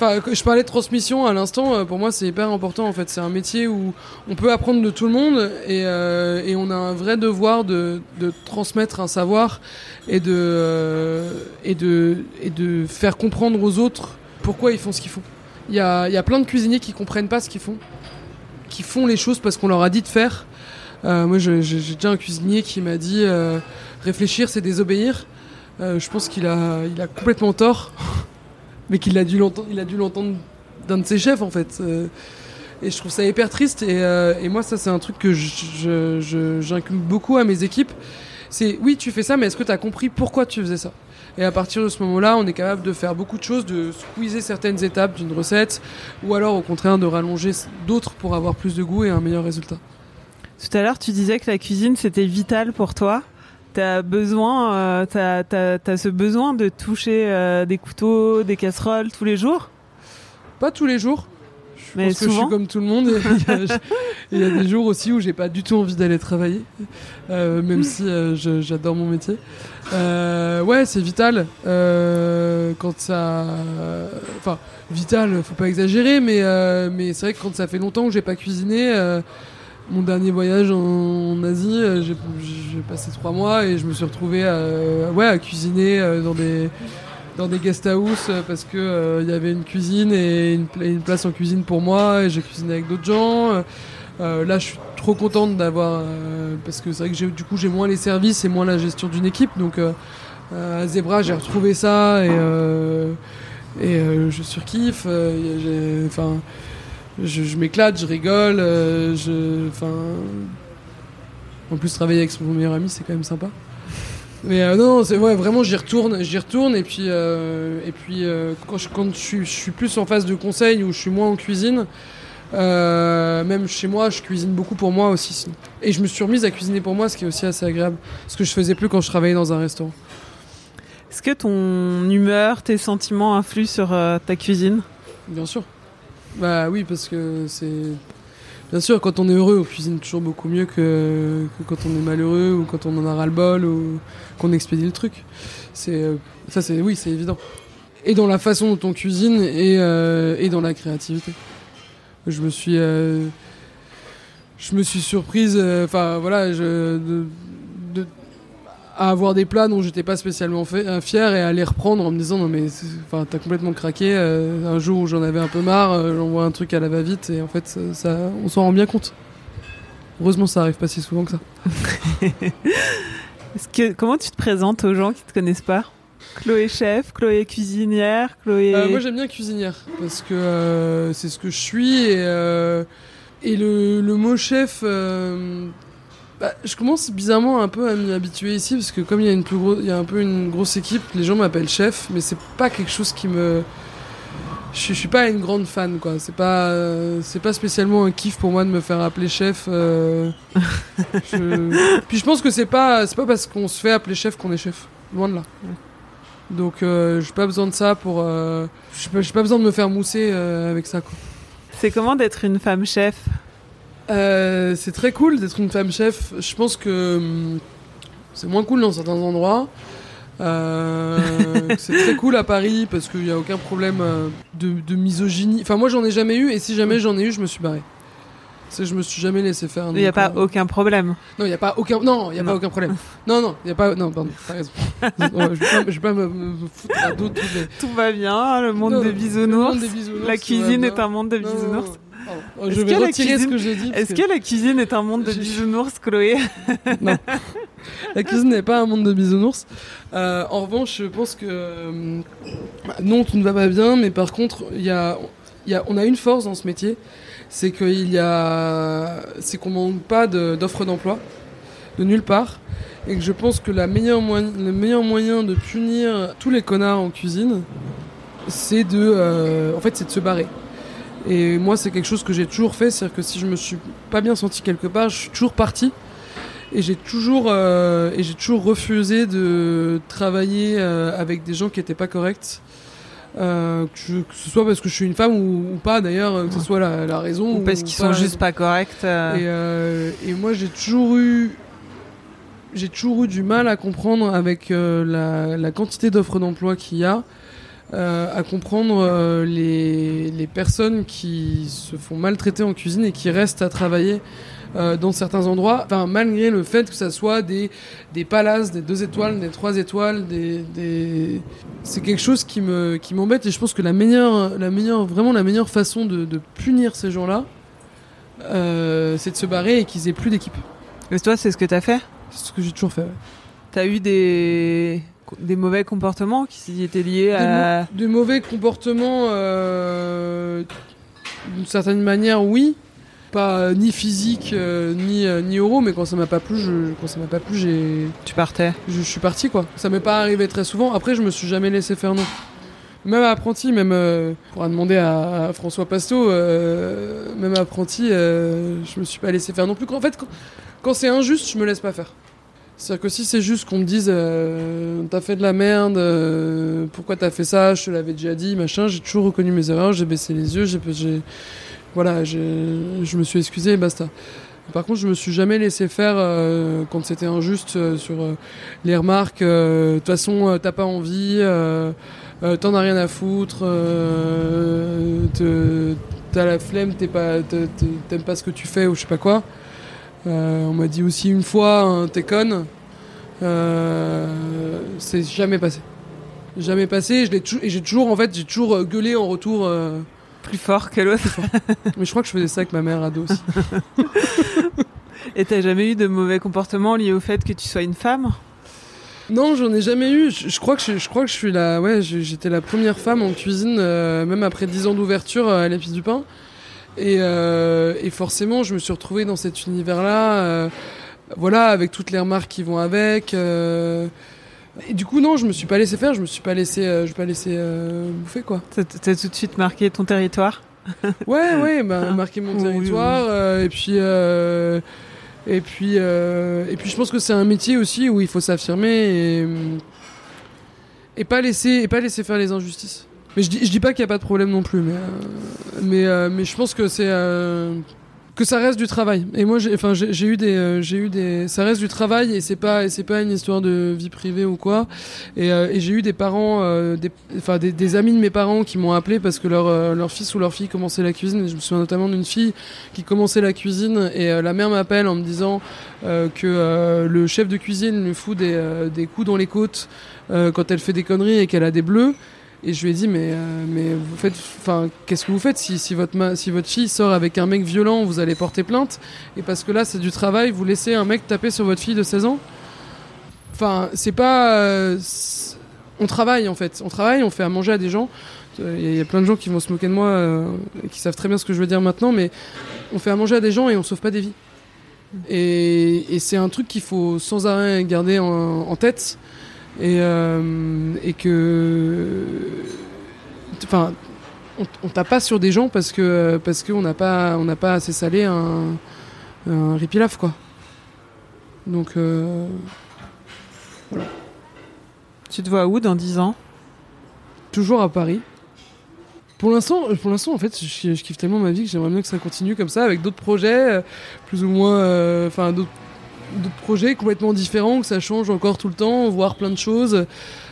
je parlais de transmission à l'instant. euh, Pour moi, c'est hyper important. En fait, c'est un métier où on peut apprendre de tout le monde et, euh, on a un vrai devoir de, transmettre un savoir et de, euh, et, de, faire comprendre aux autres pourquoi ils font ce qu'ils font. Il y a, plein de cuisiniers qui comprennent pas ce qu'ils font, qui font les choses parce qu'on leur a dit de faire. Moi, j'ai déjà un cuisinier qui m'a dit réfléchir, c'est désobéir. Je pense qu'il a, il a complètement tort, mais qu'il a dû l'entendre, il a dû l'entendre d'un de ses chefs en fait. Euh, et je trouve ça hyper triste. Et, euh, moi, ça, c'est un truc que j'inculque beaucoup à mes équipes. C'est oui, tu fais ça, mais est-ce que tu as compris pourquoi tu faisais ça? Et à partir de ce moment-là, on est capable de faire beaucoup de choses, de squeezer certaines étapes d'une recette, ou alors au contraire de rallonger d'autres pour avoir plus de goût et un meilleur résultat. Tout à l'heure, tu disais que la cuisine, c'était vital pour toi. T'as besoin, euh, t'as, t'as, t'as ce besoin de toucher euh, des couteaux, des casseroles tous les jours? Pas tous les jours. Je Mais pense que je suis comme tout le monde. [LAUGHS] Il y, a, des jours aussi où j'ai pas du tout envie d'aller travailler, euh, même si je- j'adore mon métier. Ouais, c'est vital. Quand ça, enfin, vital, faut pas exagérer, mais mais c'est vrai que quand ça fait longtemps que j'ai pas cuisiné. Euh, mon dernier voyage en, Asie, euh, j'ai passé trois mois et je me suis retrouvé à, ouais, à cuisiner euh, dans des dans guest house euh, parce que euh, il y avait une cuisine et une, pla- une place en cuisine pour moi et j'ai cuisiné avec d'autres gens. Euh, euh, là, je suis trop contente d'avoir euh, parce que c'est vrai que du coup j'ai moins les services et moins la gestion d'une équipe. Donc euh, euh, à Zebra, j'ai retrouvé ça et euh, et euh, je surkiffe. euh, Enfin, je, je m'éclate, je rigole. euh, je, enfin, en plus travailler avec son meilleur ami, c'est quand même sympa. Mais euh, non, c'est ouais, vraiment j'y retourne, j'y retourne et puis euh, et puis quand je quand je suis, je suis plus en phase de conseil ou je suis moins en cuisine, même chez moi, je cuisine beaucoup pour moi aussi. Et je me suis remise à cuisiner pour moi, ce qui est aussi assez agréable, ce que je faisais plus quand je travaillais dans un restaurant. Est-ce que ton humeur, tes sentiments influent sur ta cuisine? Bien sûr. Bah oui, parce que c'est. Bien sûr, quand on est heureux, on cuisine toujours beaucoup mieux que, quand on est malheureux ou quand on en a ras-le-bol ou qu'on expédie le truc. C'est euh, ça, c'est oui, c'est évident. Et dans la façon dont on cuisine et, euh, et dans la créativité. Je me suis, euh, je me suis surprise. Enfin voilà, à avoir des plats dont j'étais pas spécialement fait- euh, fier et à les reprendre en me disant non mais enfin t'as complètement craqué euh, un jour où j'en avais un peu marre euh, j'envoie un truc à la va vite et en fait ça, ça- on s'en rend bien compte heureusement ça arrive pas si souvent que ça [LAUGHS] Est-ce que, comment tu te présentes aux gens qui te connaissent pas? Chloé chef, Chloé cuisinière, Chloé. Euh, moi j'aime bien cuisinière parce que c'est ce que je suis et, et le, le mot chef euh, bah, je commence bizarrement un peu à m'y habituer ici parce que comme il y a une plus gros, il y a un peu une grosse équipe les gens m'appellent chef mais c'est pas quelque chose qui me je, suis- je suis pas une grande fan quoi. C'est pas euh, c'est pas spécialement un kiff pour moi de me faire appeler chef euh, [LAUGHS] je- puis je pense que c'est pas c'est pas parce qu'on se fait appeler chef qu'on est chef. Loin de là. Donc euh, j'ai pas besoin de ça pour euh, j'ai pas, j'ai pas besoin de me faire mousser euh, avec ça quoi. C'est comment d'être une femme chef? Euh, c'est très cool d'être une femme chef. Je pense que hum, c'est moins cool dans certains endroits. Euh, [LAUGHS] c'est très cool à Paris parce qu'il n'y a aucun problème euh, de, de misogynie. Enfin, moi j'en ai jamais eu et si jamais j'en ai eu, je me suis barré. C'est je me suis jamais laissé faire. Il n'y a pas euh, aucun problème. Non, il n'y a pas aucun. Non, il y a Non. pas aucun problème. Non, non, il y a pas. Non, pardon, t'as raison. [LAUGHS] Je vais je vais pas me, foutre à dos tous les. Tout va bien, le monde Non, des le bisounours. monde des bisounours, La cuisine est un monde de bisounours. Non, non. Est-ce Je vais retirer cuisine- ce que j'ai dit. Est-ce que- que la cuisine est un monde de bisounours, Chloé La cuisine n'est pas un monde de bisounours. Euh, en revanche, je pense que euh, non, tout ne va pas bien, mais par contre, il y a, il y a, on a une force dans ce métier, c'est qu'il y a, c'est qu'on manque pas de- d'offres d'emploi de nulle part, et que je pense que la meilleure moyen, le meilleur moyen de punir tous les connards en cuisine, c'est de, euh, en fait, c'est de se barrer. Et moi, c'est quelque chose que j'ai toujours fait, c'est-à-dire que si je me suis pas bien senti quelque part, je suis toujours parti. Et j'ai toujours, euh, et j'ai toujours refusé de travailler euh, avec des gens qui n'étaient pas corrects. Euh, que, je- que ce soit parce que je suis une femme ou, ou pas d'ailleurs, que ce soit la, la raison. Ou parce qu'ils sont juste pas corrects Et, et moi j'ai toujours eu j'ai toujours eu du mal à comprendre avec la, la quantité d'offres d'emploi qu'il y a, à comprendre euh, les, les personnes qui se font maltraiter en cuisine et qui restent à travailler euh, dans certains endroits, enfin, malgré le fait que ça soit des, des palaces, des deux étoiles, des trois étoiles, des, des... c'est quelque chose qui me qui m'embête et je pense que la meilleure, la meilleure, vraiment la meilleure façon de, de punir ces gens-là, euh, c'est de se barrer et qu'ils aient plus d'équipe. Et toi, c'est ce que t'as fait? C'est ce que j'ai toujours fait. ouais. T'as eu des... des mauvais comportements qui étaient liés à... des mauvais comportements, euh, d'une certaine manière, oui. Pas euh, ni physique euh, ni ni euro, mais quand ça m'a pas plu, je, quand ça m'a pas plu, j'ai Tu partais je, je suis parti quoi. Ça m'est pas arrivé très souvent. Après, je me suis jamais laissé faire non. Même apprenti, même euh, pour demander à, à François Pasto, même apprenti, je me suis pas laissé faire non plus. En fait, quand, quand c'est injuste, je me laisse pas faire. C'est-à-dire que si c'est juste qu'on me dise euh, t'as fait de la merde, euh, pourquoi t'as fait ça, je te l'avais déjà dit, machin, j'ai toujours reconnu mes erreurs, j'ai baissé les yeux, j'ai, j'ai- voilà, j'ai- je me suis excusé et basta. Par contre, je me suis jamais laissé faire euh, quand c'était injuste euh, sur euh, les remarques. euh, De toute façon, t'as pas envie, t'en as rien à foutre, te- t'as la flemme, t'es pas, t'aimes pas ce que tu fais ou je sais pas quoi. Euh, on m'a dit aussi une fois, hein, t'es conne. Euh, c'est jamais passé. Jamais passé. Je et j'ai toujours, en fait, j'ai toujours euh, gueulé en retour. plus fort que l'autre. [LAUGHS] mais je crois que je faisais ça avec ma mère ado aussi. [LAUGHS] Et t'as jamais eu de mauvais comportements liés au fait que tu sois une femme? Non, j'en ai jamais eu. Je, je crois que je, je crois que je suis la, ouais, j'étais la première femme en cuisine, euh, même après 10 ans d'ouverture à l'épice du pain. Et, euh, et forcément, je me suis retrouvée dans cet univers-là, euh, voilà, avec toutes les remarques qui vont avec. euh, et du coup, non, je me suis pas laissé faire, je me suis pas laissé, euh, je me suis pas laissé euh, bouffer quoi. T'as tout de suite marqué ton territoire? [LAUGHS] Ouais, ouais, bah, Hein marquer mon territoire. euh, et puis, euh, et puis, euh, et puis, je pense que c'est un métier aussi où il faut s'affirmer et, et pas laisser, et pas laisser faire les injustices. Mais je dis, dis pas qu'il y a pas de problème non plus, mais, euh, euh, mais je pense que c'est, euh, que ça reste du travail. Et moi, j'ai, j'ai, eu des, j'ai eu des, ça reste du travail et c'est pas, c'est pas une histoire de vie privée ou quoi. Et, j'ai eu des parents, des, enfin, des, amis de mes parents qui m'ont appelé parce que leur, leur fils ou leur fille commençait la cuisine. Je me souviens notamment d'une fille qui commençait la cuisine et la mère m'appelle en me disant que le chef de cuisine lui fout des, des coups dans les côtes quand elle fait des conneries et qu'elle a des bleus. Et je lui ai dit mais euh, mais vous faites enfin qu'est-ce que vous faites si si votre si votre fille sort avec un mec violent vous allez porter plainte et parce que là c'est du travail vous laissez un mec taper sur votre fille de 16 ans? Enfin c'est pas euh, on travaille en fait. On travaille on fait à manger à des gens. Il y, a- plein de gens qui vont se moquer de moi euh, et qui savent très bien ce que je veux dire maintenant mais on fait à manger à des gens et on sauve pas des vies. Et, c'est un truc qu'il faut sans arrêt garder en tête et, euh, et que enfin on, on tape pas sur des gens parce que parce qu'on n'a pas on n'a pas assez salé un un ripilaf quoi. Donc euh, Tu te vois où dans 10 ans? Toujours à Paris. Pour l'instant pour l'instant en fait je, je kiffe tellement ma vie que j'aimerais bien que ça continue comme ça avec d'autres projets euh, plus ou moins euh, enfin d'autres d'autres projets complètement différents que ça change encore tout le temps voir plein de choses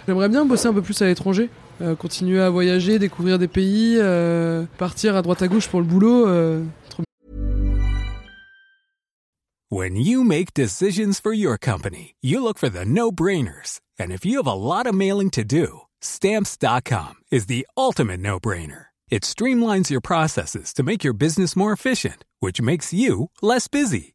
j'aimerais bien bosser un peu plus à l'étranger euh, continuer à voyager découvrir des pays euh, partir à droite à gauche pour le boulot euh, When you make decisions for your company, you look for the no brainers. And if you have a lot of mailing to do, stamps.com is the ultimate no brainer. It streamlines your processes to make your business more efficient, which makes you less busy.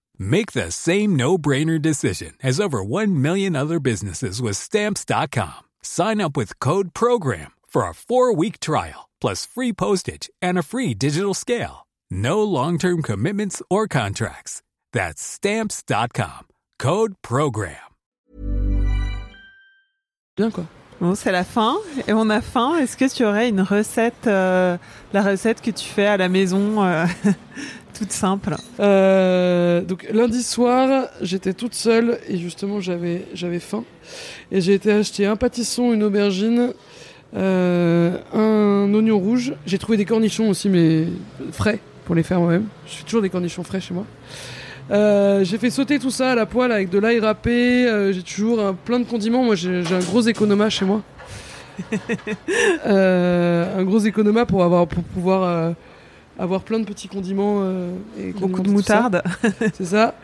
Make the same no-brainer decision as over 1 million other businesses with stamps.com. Sign up with code program for a 4-week trial plus free postage and a free digital scale. No long-term commitments or contracts. That's stamps.com. Code program. bien quoi Bon, c'est la fin et on a faim. Est-ce que tu aurais une recette, euh, la recette que tu fais à la maison, euh, toute simple Euh, donc lundi soir, j'étais toute seule et justement j'avais j'avais faim et j'ai été acheter un pâtisson, une aubergine, euh, un oignon rouge. J'ai trouvé des cornichons aussi mais frais pour les faire moi-même. Je fais toujours des cornichons frais chez moi. Euh, j'ai fait sauter tout ça à la poêle avec de l'ail râpé. j'ai toujours un- plein de condiments. Moi, j'ai un gros économa chez moi. [LAUGHS] Un gros économa pour avoir pour pouvoir avoir plein de petits condiments euh, et Beaucoup de moutarde. [LAUGHS] C'est ça.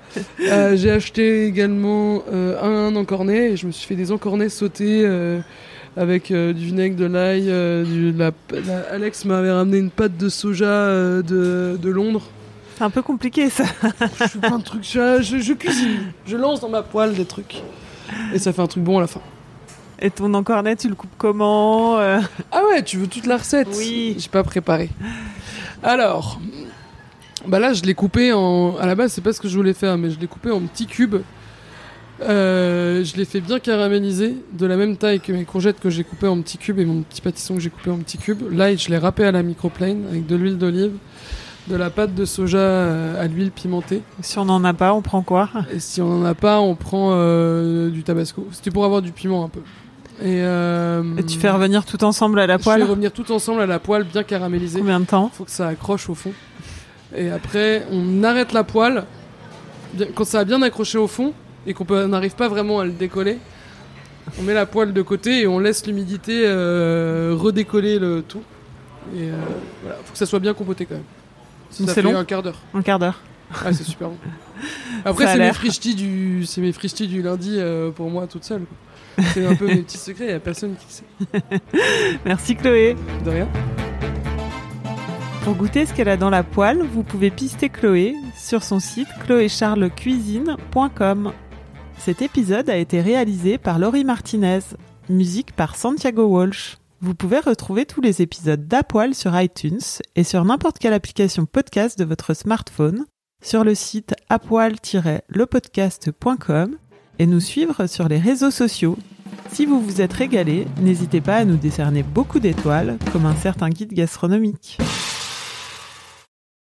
Euh, j'ai acheté également euh, un encornet et je me suis fait des encornets sautés avec du vinaigre, de l'ail. du- la- la- Alex m'avait ramené une pâte de soja de, de Londres. C'est un peu compliqué ça. Je fais plein de trucs. Je, je- je cuisine. Je lance dans ma poêle des trucs. Et ça fait un truc bon à la fin. Et ton encornet, tu le coupes comment euh? Ah ouais, tu veux toute la recette? Oui. J'ai pas préparé. Alors, bah là, je l'ai coupé en. À la base, c'est pas ce que je voulais faire, mais je l'ai coupé en petits cubes. Euh, je l'ai fait bien caraméliser, de la même taille que mes courgettes que j'ai coupées en petits cubes et mon petit pâtisson que j'ai coupé en petits cubes. Là, je l'ai râpé à la microplane avec de l'huile d'olive, de la pâte de soja euh, à l'huile pimentée. Si on n'en a pas, on prend quoi? Et si on en a pas, on prend euh, du tabasco. C'était pour avoir du piment un peu. Et, euh, Et tu fais revenir tout ensemble à la je poêle fais revenir tout ensemble à la poêle, bien caramélisé. Combien de temps faut que ça accroche au fond. Et après, on arrête la poêle. Bien- Quand ça a bien accroché au fond et qu'on n'arrive pas vraiment à le décoller, on met la poêle de côté et on laisse l'humidité euh, redécoller le tout. Et euh, voilà, faut que ça soit bien compoté quand même. Ça Donc fait long un quart d'heure. Un quart d'heure. Ah, c'est super bon. [LAUGHS] Après, Ça c'est mes frichtis du, c'est mes frichtis du lundi euh, pour moi toute seule. quoi. C'est un peu mes petits secrets. Il y a personne qui sait. [LAUGHS] Merci Chloé. De rien. Pour goûter ce qu'elle a dans la poêle, vous pouvez pister Chloé sur son site chloécharlecuisine.com. Cet épisode a été réalisé par Laurie Martinez, musique par Santiago Walsh. Vous pouvez retrouver tous les épisodes d'Apoil sur iTunes et sur n'importe quelle application podcast de votre smartphone, sur le site apoil-lepodcast.com et nous suivre sur les réseaux sociaux. Si vous vous êtes régalé, n'hésitez pas à nous décerner beaucoup d'étoiles, comme un certain guide gastronomique.